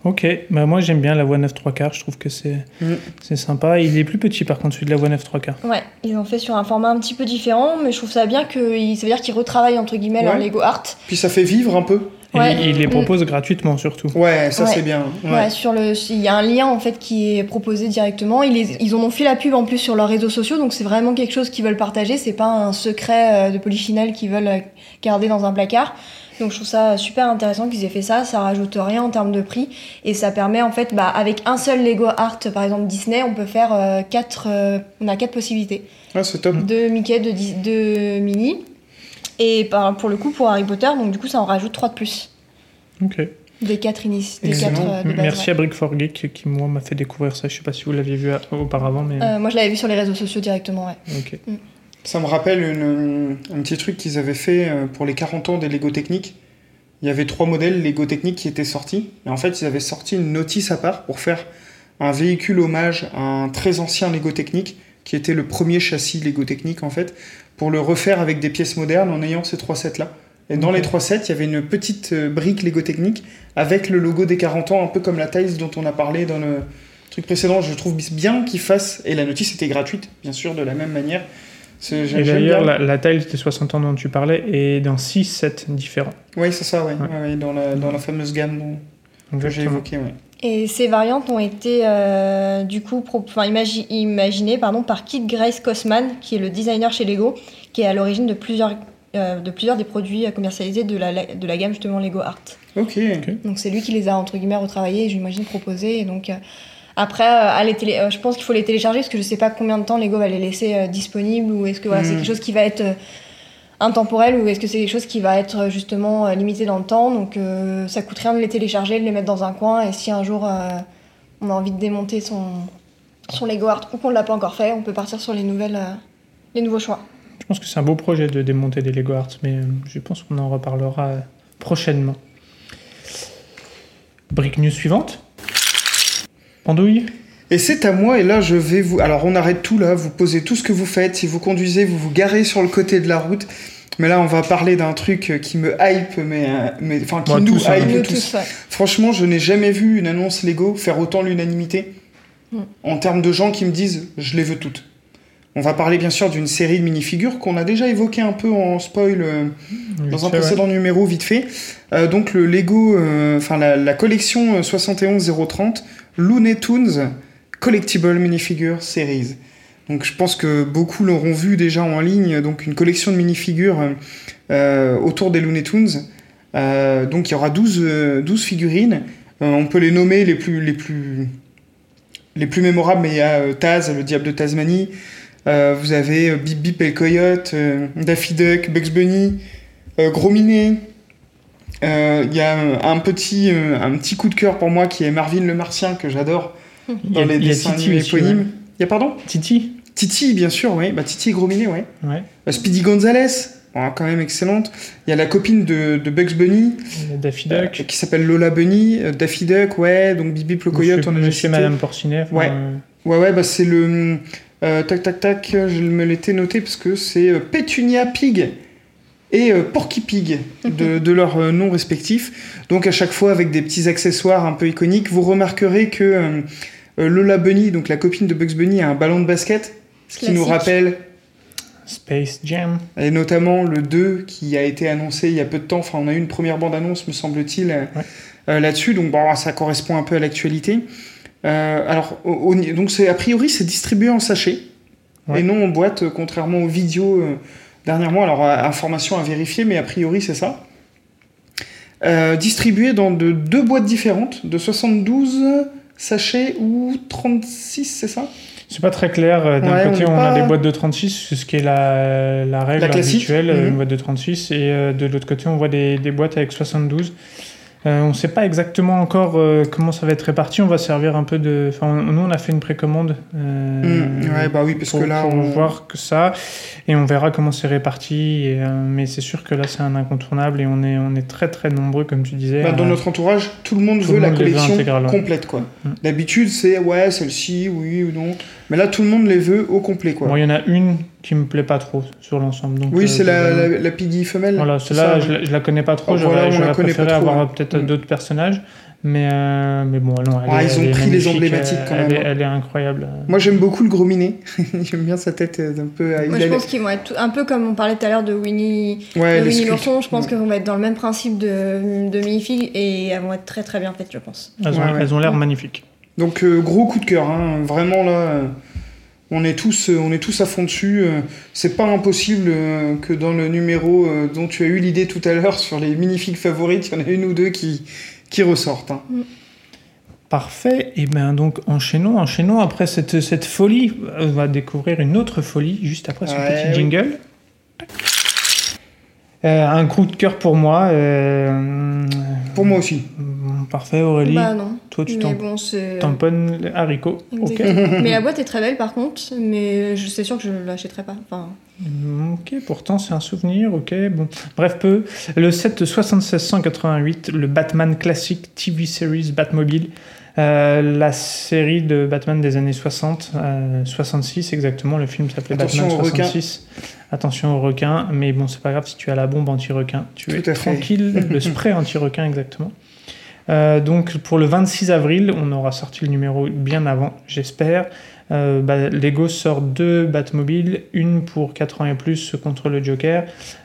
Ok, bah moi j'aime bien la voix 9 3 quarts, je trouve que c'est Mm. c'est sympa. Il est plus petit par contre celui de la voix 9 3 quarts. Ouais, ils ont fait sur un format un petit peu différent, mais je trouve ça bien que ça veut dire qu'ils retravaillent entre guillemets leur Ouais. Lego Art. Puis ça fait vivre un peu. Et Ouais. il les Mm. propose gratuitement surtout. Ouais, ça Ouais. c'est bien. Ouais. Ouais. sur le, il y a un lien en fait qui est proposé directement. Ils, les- ils en ont fait la pub en plus sur leurs réseaux sociaux, donc c'est vraiment quelque chose qu'ils veulent partager. C'est pas un secret euh, de polychinelle qu'ils veulent euh, garder dans un placard. Donc je trouve ça super intéressant qu'ils aient fait ça. Ça rajoute rien en termes de prix et ça permet en fait, bah, avec un seul Lego Art, par exemple Disney, on peut faire euh, quatre, euh, on a quatre possibilités Ouais, c'est top. de Mickey, de, de Minnie. Et par- pour le coup, pour Harry Potter, donc du coup, ça en rajoute 3 de plus. Ok. Des 4 initiés. Des Excellent. quatre, euh, de base, Merci ouais. à Brick for Geek qui moi m'a fait découvrir ça. Je sais pas si vous l'aviez vu auparavant, mais Euh, moi, je l'avais vu sur les réseaux sociaux directement, ouais. ok. Ça me rappelle une- un petit truc qu'ils avaient fait euh, pour les 40 ans des Lego Techniques. Il y avait trois modèles Lego Techniques qui étaient sortis. Et en fait, ils avaient sorti une notice à part pour faire un véhicule hommage à un très ancien Lego Technique, qui était le premier châssis Lego Technique en fait, pour le refaire avec des pièces modernes en ayant ces trois sets-là. Et dans les trois sets, il y avait une petite euh, brique Lego Technique avec le logo des 40 ans, un peu comme la Tiles dont on a parlé dans le truc précédent. Je trouve bien qu'ils fassent, et la notice était gratuite, bien sûr, de la même manière. Et d'ailleurs, la, la taille des 60 ans dont tu parlais est dans 6 sets différents. Oui, c'est ça, ouais. Ouais. Ouais, dans, la, dans la fameuse gamme dont- que j'ai évoquée. Et ces variantes ont été, euh, du coup, pro- enfin, imagi- imaginées pardon, par Kit Grace Kosman, qui est le designer chez Lego, qui est à l'origine de plusieurs, euh, de plusieurs des produits euh, commercialisés de la, de la gamme, justement, Lego Art. Ok. Donc c'est lui qui les a entre guillemets retravaillés, et j'imagine proposés. Et donc euh, après, euh, à les télé- euh, je pense qu'il faut les télécharger parce que je sais pas combien de temps Lego va les laisser euh, disponibles ou est-ce que voilà, c'est Mm. quelque chose qui va être euh, intemporel ou est-ce que c'est quelque chose qui va être euh, justement euh, limité dans le temps? Donc euh, ça coûte rien de les télécharger, de les mettre dans un coin et si un jour on a envie de démonter son son Lego Art ou qu'on l'a pas encore fait, on peut partir sur les nouvelles les nouveaux choix. Je pense que c'est un beau projet de démonter des Lego Arts, mais je pense qu'on en reparlera prochainement. Brique news suivante. Andouille? Et c'est à moi, et là je vais vous. Alors on arrête tout là, vous posez tout ce que vous faites. Si vous conduisez, vous vous garez sur le côté de la route. Mais là, on va parler d'un truc qui me hype, mais, euh, mais enfin qui nous hein. hype Nous tous. Franchement, je n'ai jamais vu une annonce Lego faire autant l'unanimité Mm. en termes de gens qui me disent je les veux toutes. On va parler bien sûr d'une série de minifigures qu'on a déjà évoqué un peu en spoil euh, dans un précédent numéro vite fait. Euh, donc le Lego, euh, enfin la, la collection euh, 71030 Looney Tunes Collectible Minifigure Series. Donc je pense que beaucoup l'auront vu déjà en ligne, donc une collection de minifigures euh, autour des Looney Tunes. Euh, donc il y aura 12, euh, 12 figurines. On peut les nommer les plus, les plus, les plus mémorables, mais il y a Taz, le diable de Tasmanie. Vous avez Bip Bip et Coyote, Daffy Duck, Bugs Bunny, Gros Minet. Il y a un petit, un petit coup de cœur pour moi qui est Marvin le Martien, que j'adore dans les dessins animés éponymes. Il y a pardon Titi Titi, bien sûr, oui. Bah, Titi et Gros Minet, ouais. Ouais. Euh, Speedy Gonzales, bon, quand même excellente. Il y a la copine de, de Bugs Bunny, Daffy euh, Duck. qui s'appelle Lola Bunny, euh, Daffy Duck, ouais, donc Bibi le Coyote, on a Monsieur. Madame Porcinet. Ouais. euh, Ouais, ouais, bah c'est le. euh, tac, tac, tac, je me l'étais noté parce que c'est euh, Pétunia Pig et euh, Porky Pig de, [laughs] de leurs euh, noms respectifs. Donc à chaque fois avec des petits accessoires un peu iconiques. Vous remarquerez que euh, euh, Lola Bunny, donc la copine de Bugs Bunny, a un ballon de basket, ce qui nous rappelle Space Jam. et notamment le 2 qui a été annoncé il y a peu de temps. Enfin, on a eu une première bande-annonce, me semble-t-il, euh, Ouais. euh, là-dessus. Donc, bon, ça correspond un peu à l'actualité. Euh, alors, au- au- donc, a priori, c'est distribué en sachet Ouais. et non en boîte, euh, contrairement aux vidéos euh, dernièrement. Alors, euh, information à vérifier, mais a priori, c'est ça. Euh, distribué dans de deux boîtes différentes, de 72 sachets ou 36, c'est ça? C'est pas très clair. Euh, D'un Ouais, côté, on a des boîtes de 36, c'est ce qui est la, la règle La habituelle, Mhm. une boîte de 36. Et euh, de l'autre côté, on voit des, des boîtes avec 72. Euh, on ne sait pas exactement encore euh, comment ça va être réparti. On va servir un peu de. Enfin, on- nous, on a fait une précommande. euh, Mm, Ouais, bah oui, parce pour, que là, pour on... voir que ça et on verra comment c'est réparti et, euh, mais c'est sûr que là c'est un incontournable et on est on est très très nombreux comme tu disais Bah, dans notre entourage, tout le monde tout veut le la monde collection complète, quoi. Mm. D'habitude, c'est ouais, celle-ci, oui ou non. Mais là, tout le monde les veut au complet, quoi. bon il y en a une qui me plaît pas trop sur l'ensemble donc oui, euh, c'est la, globalement- la, la piggy femelle. voilà c'est celle-là je, je la connais pas trop Oh, j'aurais voilà, j'aurais préféré avoir ouais. peut-être Mm. d'autres personnages mais euh, mais bon non elle Ah, est- ils ont elle pris les emblématiques, quand elle même. est, elle est incroyable Moi, j'aime beaucoup le gros minet. [laughs] J'aime bien sa tête euh, un peu. à- Moi, je a- pense qu'ils vont être tout- un peu comme on parlait tout à l'heure de Winnie, Ouais, de Winnie l'ourson. Je pense qu'ils vont être dans le même principe de, de minifig et elles vont être très très bien faites, je pense. elles ont Ouais, ouais. elles ont l'air magnifiques Donc, euh, gros coup de cœur, hein. Vraiment, là. euh, On est, tous, euh, on est tous à fond dessus. euh, C'est pas impossible euh, que dans le numéro euh, dont tu as eu l'idée tout à l'heure [laughs] sur les minifigs favorites, il y en a une ou deux qui, qui ressortent. hein. Parfait. Et bien donc enchaînons, enchaînons après cette, cette folie. On va découvrir une autre folie juste après ce Ouais, petit jingle. Un coup de cœur pour moi. euh, Pour moi aussi. mm, Parfait Aurélie. Bah non. Toi tu t'en- bon, c'est. tamponnes les haricots. [laughs] Mais la boîte est très belle par contre, mais je c'est sûr que je l'achèterai pas. Enfin, Mm, Ok, pourtant c'est un souvenir, ok, bon. Bref, peu. Le set 7688, le Batman classique TV Series Batmobile, euh, la série de Batman des années 60, euh, 66 exactement, le film s'appelait Batman aux requins. 66. Attention aux requins, mais bon, c'est pas grave si tu as la bombe anti-requin, tu es fait. tranquille, [laughs] le spray anti-requin exactement. Euh, donc pour le 26 avril, on aura sorti le numéro bien avant, j'espère. Euh, bah, Lego sort deux Batmobile, une pour 4 ans et plus contre le Joker,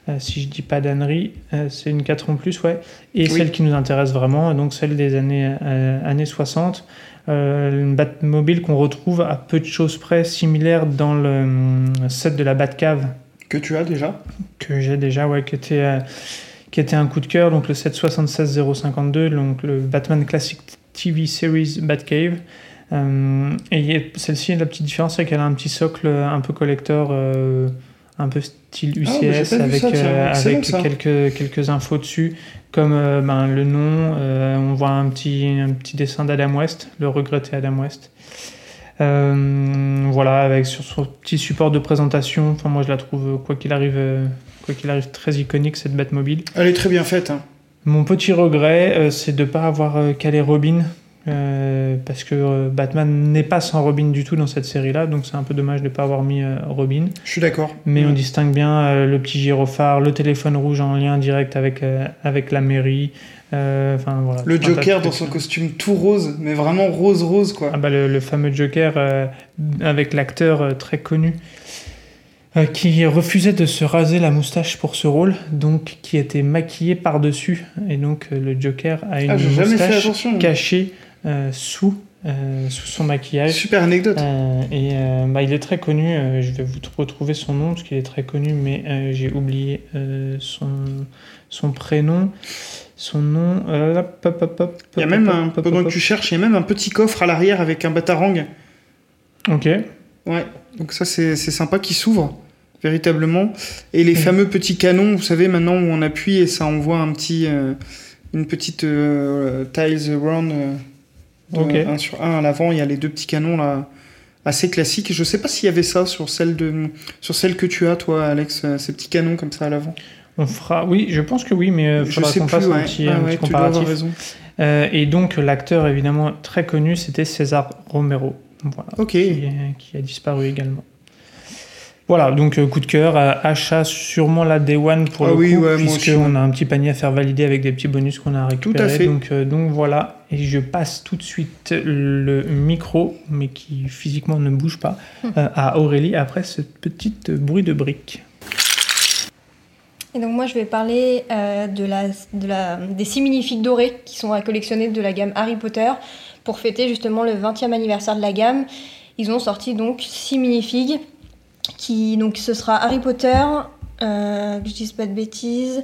euh, si je dis pas d'ânerie, euh, c'est une 4 ans plus, ouais, et Oui. celle qui nous intéresse vraiment, donc celle des années, années 60, euh, une Batmobile qu'on retrouve à peu de choses près similaire dans le set de la Batcave Que tu as déjà? que j'ai déjà, ouais, qui était, qui était un coup de cœur, donc le 766052, donc le Batman Classic TV Series Batcave. Euh, et celle-ci, la petite différence, c'est qu'elle a un petit socle un peu collector, euh, un peu style Ah, UCS, vu avec, ça, euh, avec quelques, quelques infos dessus, comme euh, ben, le nom, euh, on voit un petit, un petit dessin d'Adam West, le regretté Adam West. Voilà, avec sur son petit support de présentation. Enfin, moi, je la trouve, quoi qu'il arrive, quoi qu'il arrive, très iconique cette Batmobile. Elle est très bien faite. hein. Mon petit regret, c'est de ne pas avoir calé Robin. Euh, parce que euh, Batman n'est pas sans Robin du tout dans cette série-là, donc c'est un peu dommage de ne pas avoir mis euh, Robin. Je suis d'accord. Mais on Mm. distingue bien le petit gyrophare, le téléphone rouge en lien direct avec, avec la mairie. Enfin voilà. Le Joker dans son costume tout rose, mais vraiment rose-rose, quoi. Ah bah, le, le fameux Joker avec l'acteur très connu qui refusait de se raser la moustache pour ce rôle, donc qui était maquillé par-dessus. Et donc le Joker a une Ah, jamais fait moustache attention. cachée sous, euh, sous son maquillage. Super anecdote. Euh, et euh, bah, il est très connu, euh, je vais vous retrouver son nom parce qu'il est très connu, mais euh, j'ai oublié euh, son, son prénom, son nom. euh, Il y a même un, pendant que tu cherches, il y a même un petit coffre à l'arrière avec un batarang. Ok. Ouais. Donc ça, c'est sympa qui s'ouvre, véritablement. Et les Mm. fameux petits canons, vous savez, maintenant où on appuie et ça envoie un petit, euh, une petite euh, tiles round euh, de Ok. un sur un à l'avant. Il y a les deux petits canons là, assez classiques. Je sais pas s'il y avait ça sur celle de, sur celle que tu as, toi, Alex, euh, ces petits canons comme ça à l'avant. On fera, oui, je pense que oui, mais euh, Je faudra sais qu'on fasse ouais. un petit, Ah un ouais, petit dois avoir comparatif. Euh, et donc l'acteur évidemment très connu, c'était César Romero, voilà, qui, a disparu également. Voilà, donc euh, coup de cœur, euh, achat sûrement la Day One pour Ah le oui, coup, ouais, puisqu'on a un petit panier à faire valider avec des petits bonus qu'on a récupérés. fait. Donc, euh, donc voilà, et je passe tout de suite le micro, mais qui physiquement ne bouge pas, euh, à Aurélie après ce petit bruit de briques. Et donc moi je vais parler euh, de la, de la, des six minifigs dorés qui sont à collectionner de la gamme Harry Potter pour fêter justement le 20e anniversaire de la gamme. Ils ont sorti donc six minifigs qui donc ce sera Harry Potter, euh, que je dise pas de bêtises,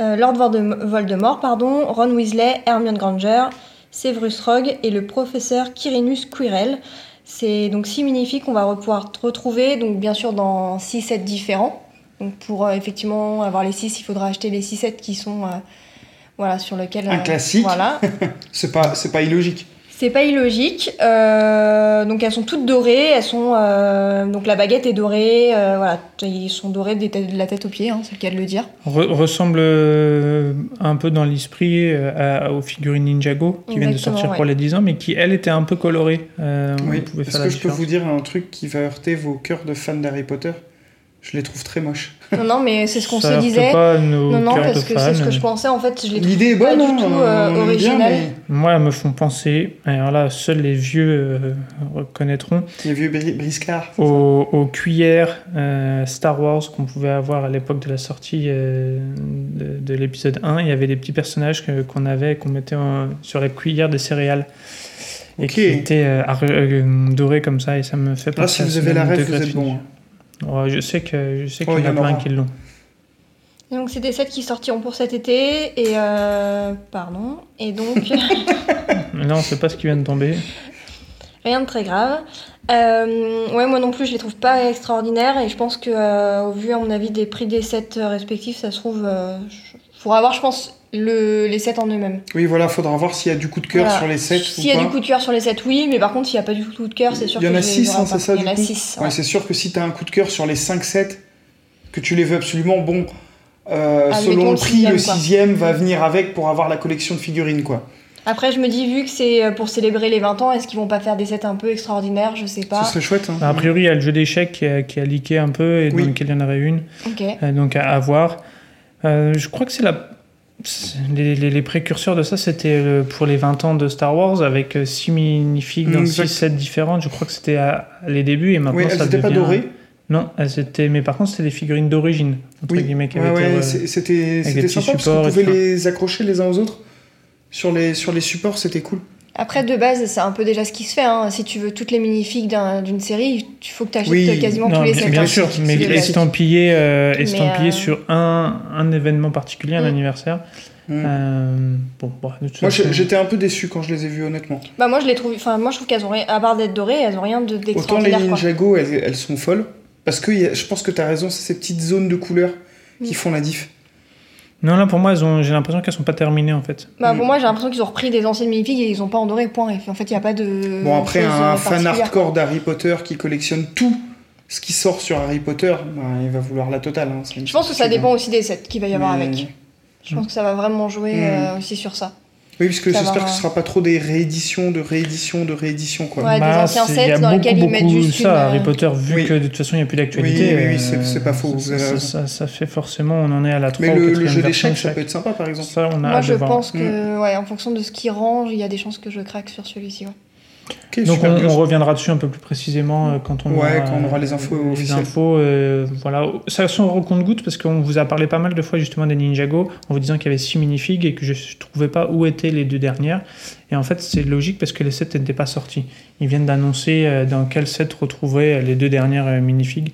euh, Lord Voldem- Voldemort pardon, Ron Weasley, Hermione Granger, Severus Rogue et le professeur Quirinus Quirrell. C'est donc six minifigs qu'on va pouvoir retrouver donc bien sûr dans six sets différents. Donc pour euh, effectivement avoir les 6, il faudra acheter les 6 sets qui sont euh, voilà, sur lesquels... Un euh, classique. Voilà. [laughs] C'est pas, c'est pas illogique. C'est pas illogique. Euh, donc elles sont toutes dorées. Elles sont euh, donc la baguette est dorée. euh, voilà, ils sont dorés de la tête aux pieds, hein, c'est le cas de le dire. Re- ressemble euh, un peu dans l'esprit aux figurines Ninjago qui viennent de sortir ouais. pour les 10 ans, mais qui, elle, était un peu colorée. Euh, on Oui. pouvait Est-ce que je peux vous dire un truc qui va heurter vos cœurs de fans d'Harry Potter? Je les trouve très moches. [laughs] Non, non, mais c'est ce qu'on se disait. pas nos Non, non, parce de que c'est ce que je pensais. En fait, je les trouve L'idée est pas bonne, du hein, tout on euh, bien, mais Moi, elles me font penser, alors là, seuls les vieux euh, reconnaîtront, les vieux bri- briscards. aux, aux cuillères euh, Star Wars qu'on pouvait avoir à l'époque de la sortie euh, de, de l'épisode 1. Il y avait des petits personnages qu'on avait, qu'on mettait en- sur la cuillère des céréales. Et qui étaient euh, dorés comme ça, et ça me fait Là, penser si à vous avez la rêve, vous de êtes bon. Ouais, je sais que je sais Oh, qu'il y en a il plein qui l'ont. Donc c'est des sets qui sortiront pour cet été et euh, pardon et donc Là, on sait pas ce qui vient de tomber. Rien de très grave. Euh, ouais, moi non plus, je les trouve pas extraordinaires et je pense que, euh, au vu, à mon avis, des prix des sets respectifs, ça se trouve. Euh, je- faudra avoir, je pense, le, les sets en eux-mêmes. Oui, voilà, faudra voir s'il y a du coup de cœur Voilà. sur les sets. S'il y a du coup de cœur sur les sets, oui, mais par contre, s'il n'y a pas du tout de cœur, c'est sûr Il y en que a je les 6, aurai c'est ça Il y en a coup 6. Ouais, c'est sûr que si tu as un coup de cœur sur les 5 sets, que tu les veux absolument, bon, euh, Admettons selon le prix, le quoi. sixième va venir avec pour avoir la collection de figurines, quoi. Après, je me dis, vu que c'est euh, pour célébrer les 20 ans, est-ce qu'ils vont pas faire des sets un peu extraordinaires? Je sais pas. Ce serait chouette. hein. A priori, il y a le jeu d'échecs qui a, qui a leaké un peu et Oui. dans lequel il y en aurait une. Ok. Euh, donc à, à voir. Euh, je crois que c'est la. Les, les- les précurseurs de ça, c'était euh, pour les 20 ans de Star Wars avec 6 minifigs dans Exact. 6 sets différentes. Je crois que c'était à les débuts et maintenant Oui, elles ça n'étaient pas devient- dorées. Non, elles étaient. Mais par contre, c'était des figurines d'origine entre Oui, guillemets qui ouais, euh, c'était c'était sympa parce qu'on pouvait les accrocher les uns aux autres. Sur les, sur les supports, c'était cool. Après, de base, c'est un peu déjà ce qui se fait. hein. Si tu veux toutes les minifigs d'un- d'une série, il faut que tu achètes Oui. quasiment Non, tous les bien, sets. bien hein. sûr, mais estampillé, euh, Mais, estampillé euh, sur un, un événement particulier, un Mm. anniversaire. Mm. Euh, bon, bon, toute Moi, j'étais un peu déçu quand je les ai vus, honnêtement. Bah moi je les trouve, enfin moi je trouve qu'elles ont rien, à part d'être dorées, elles ont rien de- Autant les. Ninjago, elles, elles sont folles. Parce que je pense que tu as raison, c'est ces petites zones de couleurs qui Mm. font la diff. Non, là pour moi, elles ont- j'ai l'impression qu'elles sont pas terminées en fait. Bah Mm. pour moi j'ai l'impression qu'ils ont repris des anciennes minifigs et ils ont pas en doré point. Et en fait il y a pas de. Bon, après, un euh, fan hardcore d'Harry Potter qui collectionne tout ce qui sort sur Harry Potter, bah, il va vouloir la totale. hein, Je pense que ça dépend aussi des sets qu'il va y avoir Mais- avec. Je pense que ça va vraiment jouer Mm. euh, aussi sur ça. Oui, parce que j'espère que ce sera pas trop des rééditions, de rééditions, de rééditions, quoi. Ouais, des Bah, anciens sets il y a dans beaucoup, lesquels ils mettent beaucoup juste ça, une, Harry euh, Potter, vu Oui. que de toute façon il n'y a plus d'actualité. Oui, oui, oui, euh, c'est- c'est pas faux, Ça, avez ça, raison. ça- ça fait forcément, on en est à la 3 Mais ou le, 4 le jeu d'échecs, ça peut être sympa, par exemple. Ça, on a Moi, je pense que, ouais, en fonction de ce qui range, il y a des chances que je craque sur celui-ci. ouais. Donc on, reviendra dessus un peu plus précisément euh, quand on Ouais, aura, quand on aura les infos les officielles. infos, euh, voilà. Ça sont au compte-goutte parce qu'on vous a parlé pas mal de fois justement des Ninjago en vous disant qu'il y avait 6 minifigs et que je ne trouvais pas où étaient les deux dernières. Et en fait c'est logique parce que les sets n'étaient pas sortis. Ils viennent d'annoncer euh, dans quel set retrouver les deux dernières euh, minifigs.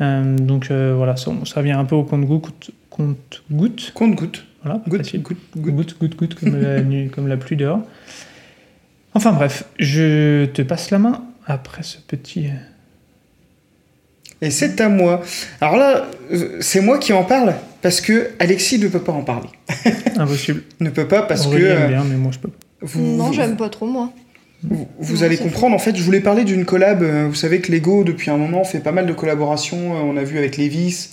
Euh, donc euh, voilà, ça, ça vient un peu au compte-goutte. Compte-goutte. Compte-goutte. Voilà, pas Goutte, facile. goutte, Goutte, goutte. goutte, goutte, comme, la, [laughs] comme la pluie dehors. Enfin bref, je te passe la main après ce petit. euh, Et c'est à moi. Alors là, euh, c'est moi qui en parle parce que Alexis ne peut pas en parler. [laughs] Impossible. Ne peut pas parce Aurélie que aime euh, bien, mais moi je peux pas. vous, Non, vous- j'aime pas trop, moi. vous, vous Non, allez comprendre. En fait, je voulais parler d'une collab. Vous savez que Lego, depuis un moment, fait pas mal de collaborations. On a vu avec Levis.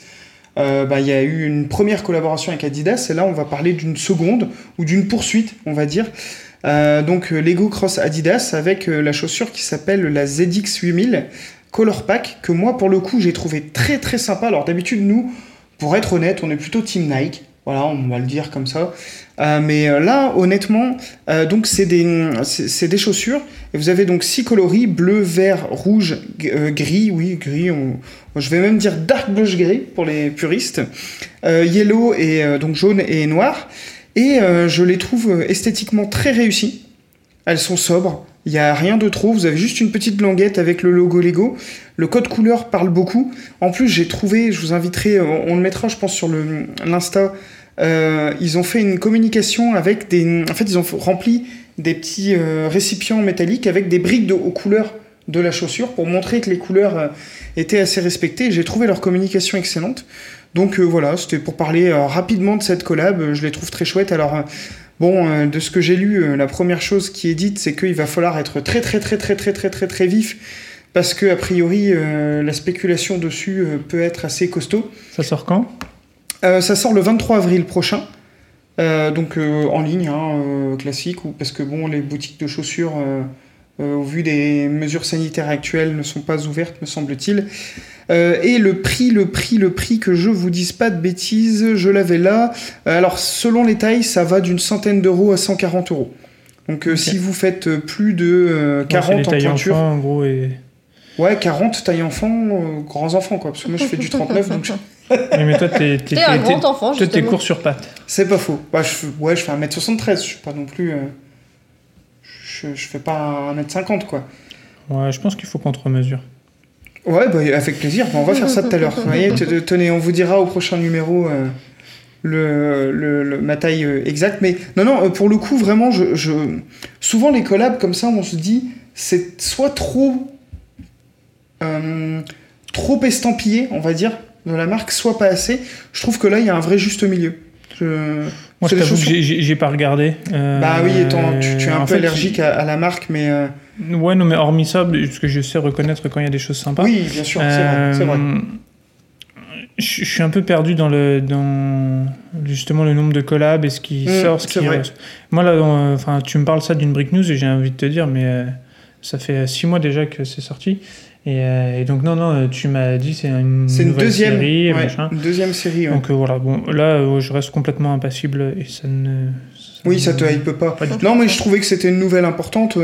Euh, bah, Il y a eu une première collaboration avec Adidas. Et là, on va parler d'une seconde ou d'une poursuite, on va dire. Euh, donc, euh, Lego Cross Adidas avec euh, la chaussure qui s'appelle la ZX 8000 Color Pack, que moi, pour le coup, j'ai trouvé très très sympa. Alors, d'habitude, nous, pour être honnête, on est plutôt Team Nike. Voilà, on va le dire comme ça. Mais là, honnêtement, donc c'est des, c'est des chaussures. Et vous avez donc six coloris bleu, vert, rouge, gris. Oui, gris. on- je vais même dire dark blush gris pour les puristes. Yellow et donc jaune et noir. Et euh, je les trouve euh, esthétiquement très réussies. Elles sont sobres. Il n'y a rien de trop. Vous avez juste une petite languette avec le logo Lego. Le code couleur parle beaucoup. En plus, j'ai trouvé, je vous inviterai, on, on le mettra, je pense, sur l'Insta. Euh, ils ont fait une communication avec des. En fait, ils ont rempli des petits euh, récipients métalliques avec des briques de, aux couleurs de la chaussure pour montrer que les couleurs euh, étaient assez respectées. J'ai trouvé leur communication excellente. Donc euh, voilà, c'était pour parler euh, rapidement de cette collab. Euh, Je les trouve très chouettes. Alors. Bon, de ce que j'ai lu, la première chose qui est dite, c'est qu'il va falloir être très très très très très très très très vif parce que a priori euh, la spéculation dessus euh, peut être assez costaud. Ça sort quand? Euh, ça sort le 23 avril prochain, donc en ligne, hein, classique, ou parce que bon, les boutiques de chaussures, au vu des mesures sanitaires actuelles, ne sont pas ouvertes, me semble-t-il. Euh, et le prix, le prix, le prix, que je vous dise pas de bêtises, je l'avais là. Euh, alors, selon les tailles, ça va d'une centaine d'euros à 140 euros. Donc, euh, si vous faites euh, plus de euh, Ouais, c'est 40 les en tailles pointure, enfants, en gros, et... ouais, 40 taille enfant, euh, grands enfants, quoi. Parce que moi, je fais du 39, donc je- mais toi, t'es t'es- T'es un t'es- grand t'es- enfant, toi, t'es justement. court sur pattes. c'est pas faux. Bah, je, ouais, je fais 1m73, je suis pas non plus. Je, je fais pas 1m50, quoi. Ouais, je pense qu'il faut qu'on te remesure. Ouais, bah, avec plaisir. Bah, on va faire ça tout à l'heure. [laughs] Voyez, tenez, on vous dira au prochain numéro euh, le, le- le- ma taille euh, exacte. Mais non, non, euh, pour le coup, vraiment, je, je... souvent les collabs comme ça, on se dit, c'est soit trop, euh, trop estampillé, on va dire, de la marque, soit pas assez. Je trouve que là, il y a un vrai juste milieu. Je... Moi, je t'avoue que j'ai- pas regardé. euh, Bah oui, étant, tu, tu es un en peu fait, allergique à, à la marque, mais euh, Ouais, non, mais hormis ça, parce que je sais reconnaître quand il y a des choses sympas. oui, bien sûr, c'est vrai. Euh, Je je suis un peu perdu dans le dans justement le nombre de collabs et ce qui Mm, sort, ce qui vrai. Moi là, enfin, tu me parles ça d'une brick news et j'ai envie de te dire, mais euh, ça fait six mois déjà que c'est sorti. Et, euh, et donc non, non, euh, tu m'as dit c'est une, C'est une nouvelle deuxième, série, ouais, machin. une deuxième série. ouais. Donc euh, voilà, bon, là, euh, je reste complètement impassible et ça ne. Oui, ça ne- te hype pas. Pas du tout. Non, mais je trouvais que c'était une nouvelle importante,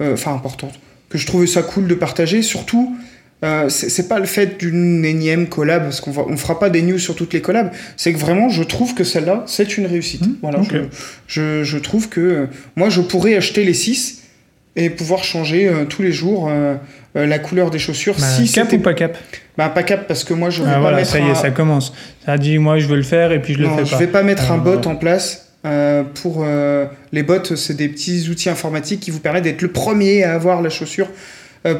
enfin importante, que je trouvais ça cool de partager. Surtout, c'est pas le fait d'une énième collab, parce qu'on on fera pas des news sur toutes les collabs. C'est que vraiment, je trouve que celle-là, c'est une réussite. Mmh, voilà, je, je, je trouve que moi, je pourrais acheter les 6 et pouvoir changer euh, tous les jours euh, euh, la couleur des chaussures. Bah, si cap ou pas cap bah, pas cap, parce que moi, je vais Ah, pas Voilà, mettre ça y un- est, ça commence. Ça dit, moi, je veux le faire et puis je le fais je pas. vais pas mettre Ah, un bot en place. pour les bots, c'est des petits outils informatiques qui vous permettent d'être le premier à avoir la chaussure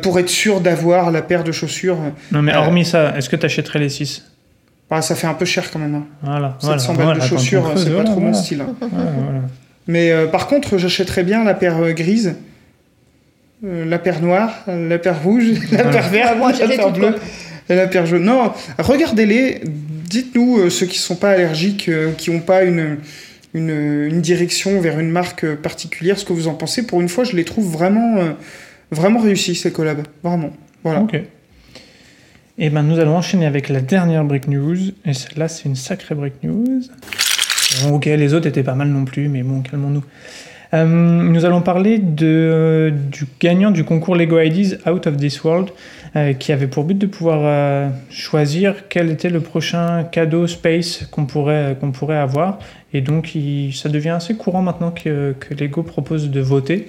pour être sûr d'avoir la paire de chaussures. Non, mais hormis ça, est-ce que tu achèterais les 6 Bah, ça fait un peu cher quand même. hein. Voilà. 700 voilà, balles de chaussures, c'est pas trop mon style. hein. Mais par contre, j'achèterais bien la paire grise, euh, la paire noire, la paire rouge, [laughs] la Voilà. paire verte, Moi, la paire bleue et la paire jaune. Non, regardez-les. Dites-nous euh, ceux qui sont pas allergiques, euh, qui ont pas une une, une direction vers une marque particulière, ce que vous en pensez. Pour une fois, je les trouve vraiment, euh, vraiment réussis, ces collabs. Vraiment. Voilà. Ok. Et ben nous allons enchaîner avec la dernière break news. Et celle-là, c'est une sacrée break news. Bon, ok, les autres étaient pas mal non plus, mais bon, calmons-nous. Euh, nous allons parler de, du gagnant du concours Lego Ideas Out of This World, euh, qui avait pour but de pouvoir euh, choisir quel était le prochain cadeau space qu'on pourrait, qu'on pourrait avoir. Et donc, ça devient assez courant maintenant que, Lego propose de voter.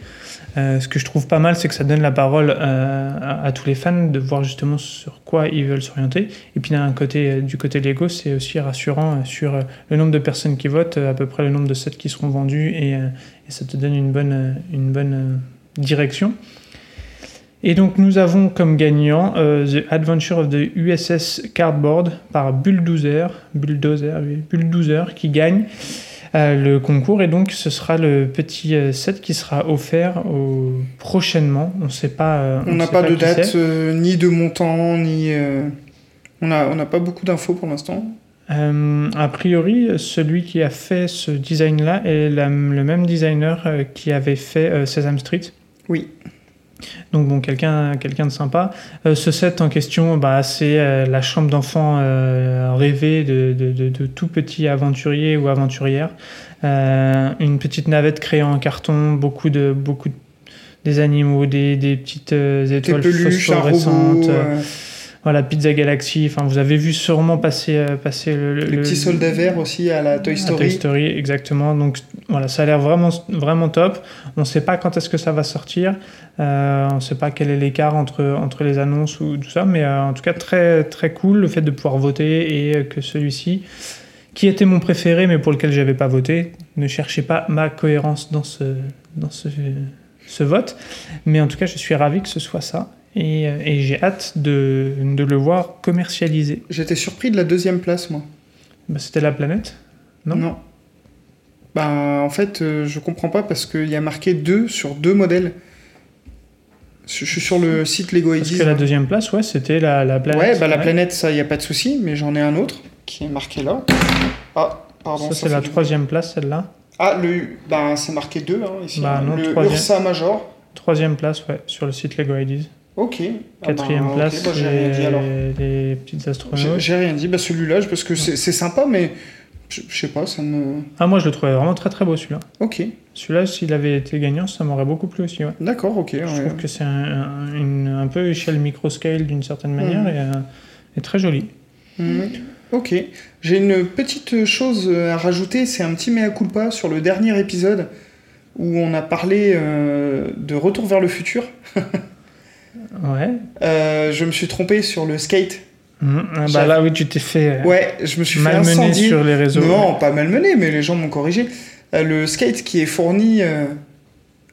Euh, ce que je trouve pas mal, c'est que ça donne la parole euh, à, tous les fans de voir justement sur quoi ils veulent s'orienter. Et puis d'un côté, euh, du côté Lego, c'est aussi rassurant euh, sur euh, le nombre de personnes qui votent, euh, à peu près le nombre de sets qui seront vendus, et, euh, et ça te donne une bonne, euh, une bonne euh, direction. Et donc nous avons comme gagnant euh, The Adventure of the USS Cardboard par Bulldozer, Bulldozer, oui, Bulldozer qui gagne euh, le concours et donc ce sera le petit euh, set qui sera offert au- prochainement. On sait pas. On n'a pas de date, ni de montant, ni. On n'a on n'a pas beaucoup d'infos pour l'instant. A priori, celui qui a fait ce design-là est la- le même designer qui avait fait Sesame Street. Oui. Donc bon, quelqu'un quelqu'un de sympa. Euh, ce set en question, bah, c'est euh, la chambre d'enfant euh, rêvée de, de, de- de tout petit aventurier ou aventurière. Une petite navette créée en carton, beaucoup de beaucoup de- des animaux, des, des petites Des étoiles peluches, phosphorescentes. robot, voilà, Pizza Galaxy. Enfin, vous avez vu sûrement passer euh, passer le, le- les le- petits soldats verts aussi à la Toy à Story. Toy Story, exactement. Donc voilà, ça a l'air vraiment, vraiment top. On ne sait pas quand est-ce que ça va sortir. Euh, on ne sait pas quel est l'écart entre, entre les annonces ou tout ça. Mais euh, en tout cas, très, très cool le fait de pouvoir voter et que celui-ci, qui était mon préféré mais pour lequel j'avais pas voté, ne cherchez pas ma cohérence dans ce, dans ce, ce vote. Mais en tout cas, je suis ravi que ce soit ça. Et, euh, et j'ai hâte de, de le voir commercialisé. J'étais surpris de la deuxième place, moi. Bah, C'était la planète Non? Bah, en fait, euh, je comprends pas parce qu'il y a marqué 2 sur deux modèles. Je suis sur le site Lego Parce que la deuxième place, ouais, c'était la, la planète. Ouais, bah la Ouais. planète, ça, il n'y a pas de souci, mais j'en ai un autre qui est marqué là. Ah, pardon. Ça, c'est la troisième place, celle-là. Ah, le, bah, c'est marqué 2 hein, ici. Bah, non, le troisième. Ursa Major. Troisième place, ouais, sur le site Lego Ideas. Ok. Ah Quatrième bah, ok, place, bah, j'ai rien dit alors. les, petites astronautes. j'ai rien dit, bah celui-là, parce que c'est sympa, mais je je sais pas, ça me. Ah, moi, je le trouvais vraiment très très beau, celui-là. Ok, Celui-là, s'il avait été gagnant, ça m'aurait beaucoup plu aussi, ouais. d'accord, ok. Je ouais. trouve que c'est un, un- une- un peu échelle micro-scale d'une certaine manière et, euh, et très joli. Mhm. Ok. J'ai une petite chose à rajouter, c'est un petit mea culpa sur le dernier épisode où on a parlé euh, de Retour vers le futur. [laughs] Ouais. Euh, je me suis trompé sur le skate. Mhm. Ah, bah là, oui, tu t'es fait euh, Ouais, je me suis fait incendier. sur les réseaux. Non, pas malmené, mais les gens m'ont corrigé. Euh, le skate qui est fourni euh,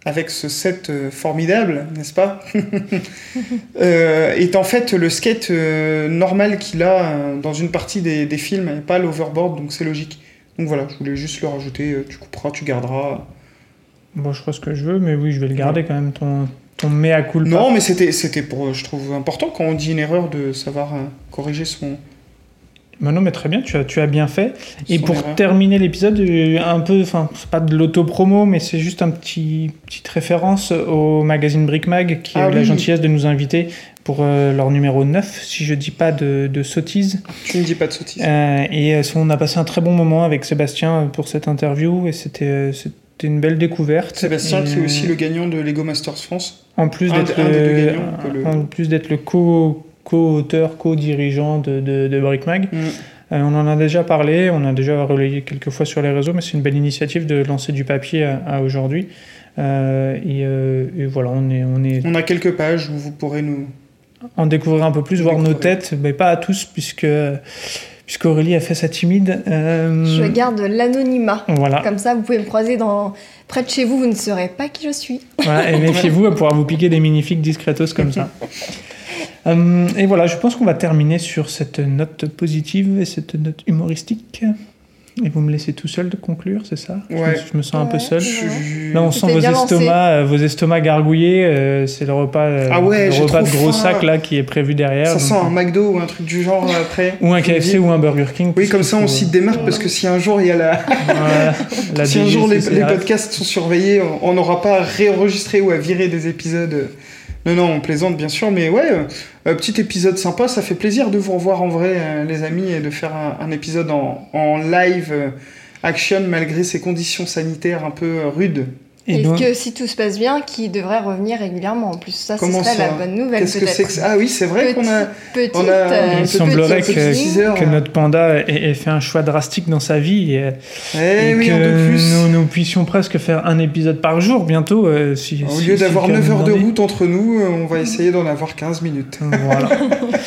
avec ce set formidable, n'est-ce pas [laughs] Est en fait le skate normal qu'il a dans une partie des, des films, et pas l'overboard, donc c'est logique. Donc voilà, je voulais juste le rajouter. Tu couperas, tu garderas. Bon, je crois ce que je veux, mais oui, je vais le garder quand même, ton, ton mea culpa. Non, mais c'était, c'était pour, je trouve important quand on dit une erreur de savoir euh, corriger son. Bah non, mais très bien, tu as, tu as bien fait. Et pour erreur. terminer l'épisode, euh, un peu, enfin, c'est pas de l'auto-promo, mais c'est juste un petit petite référence au magazine Brick Mag qui Ah a eu la gentillesse de nous inviter pour euh, leur numéro 9, si je dis pas de, de sottises. Tu ne dis pas de sottises. Euh, et on a passé un très bon moment avec Sébastien pour cette interview et c'était c'était une belle découverte. Sébastien, Et, qui est aussi le gagnant de Lego Masters France. en plus d'être le, le- en plus d'être le co co-auteur, co-dirigeant de, de, de Brick Mag. Mm. Euh, on en a déjà parlé, on a déjà relayé quelques fois sur les réseaux, mais c'est une belle initiative de lancer du papier à, à aujourd'hui. Euh, et, euh, et voilà, on est, on est On a quelques pages où vous pourrez nous. en découvrir un peu plus, voir nos têtes, mais pas à tous, puisque, puisque Aurélie a fait sa timide. Euh, Je garde l'anonymat. Voilà, Comme ça, vous pouvez me croiser dans... près de chez vous, vous ne saurez pas qui je suis. voilà et méfiez-vous, elle pourra vous piquer des minifiques discretos comme ça. [laughs] Euh, et voilà, je pense qu'on va terminer sur cette note positive et cette note humoristique. Et vous me laissez tout seul de conclure, c'est ça Je me- Ouais. je, me sens un peu seul. Je Là, on sent vos lancé. estomacs, euh, vos estomacs gargouillés. euh, c'est le repas, euh, Ah ouais, le j'ai repas de gros faim. sac là qui est prévu derrière. Ça donc- sent un McDo ou un truc du genre après. Ou un KFC ou un Burger King. Oui, comme ça on s'y démarque parce que si un jour il y a la, [laughs] Voilà, la [laughs] si un jour les, podcasts sont surveillés, on- on n'aura pas à réenregistrer ou à virer des épisodes. Non, non, on plaisante bien sûr, mais ouais, euh, euh, petit épisode sympa, ça fait plaisir de vous revoir en vrai, euh, les amis, et de faire un, un épisode en, en live action malgré ces conditions sanitaires un peu rudes. Et Et donc- que si tout se passe bien, qui devrait revenir régulièrement. En plus, ça, ce ça la bonne nouvelle Qu'est-ce que peut-être. c'est que ça Ah oui, c'est vrai qu'on a. Petite, on a- euh, Il petit- semblerait que, teaser, que hein. notre panda ait, ait fait un choix drastique dans sa vie et, Eh et oui, que nous, nous puissions presque faire un épisode par jour bientôt. euh, si, Au si- lieu si d'avoir le cas 9 nous heures de route entre nous, euh, on va essayer d'en avoir 15 minutes. Voilà.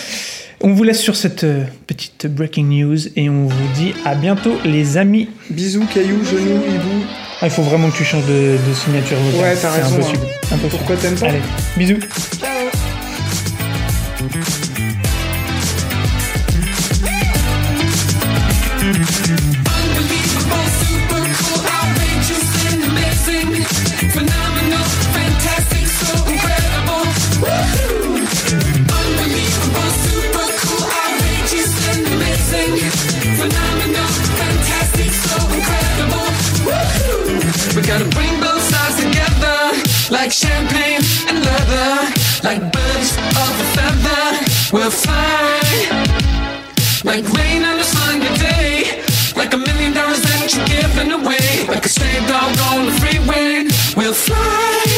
[laughs] on vous laisse sur cette euh, petite breaking news et on vous dit à bientôt les amis. Bisous, cailloux, genoux, hibou. Ah, il faut vraiment que tu changes de, de signature vocale. Ouais, t'as C'est raison, Impossible. Impossible. Pourquoi t'aimes pas Allez, bisous. Unbelievable, gotta bring both sides together, like champagne and leather, like birds of a feather. We'll fly. Like rain on a sunny day. Like a million dollars that you're giving away. Like a stray dog on the freeway. We'll fly.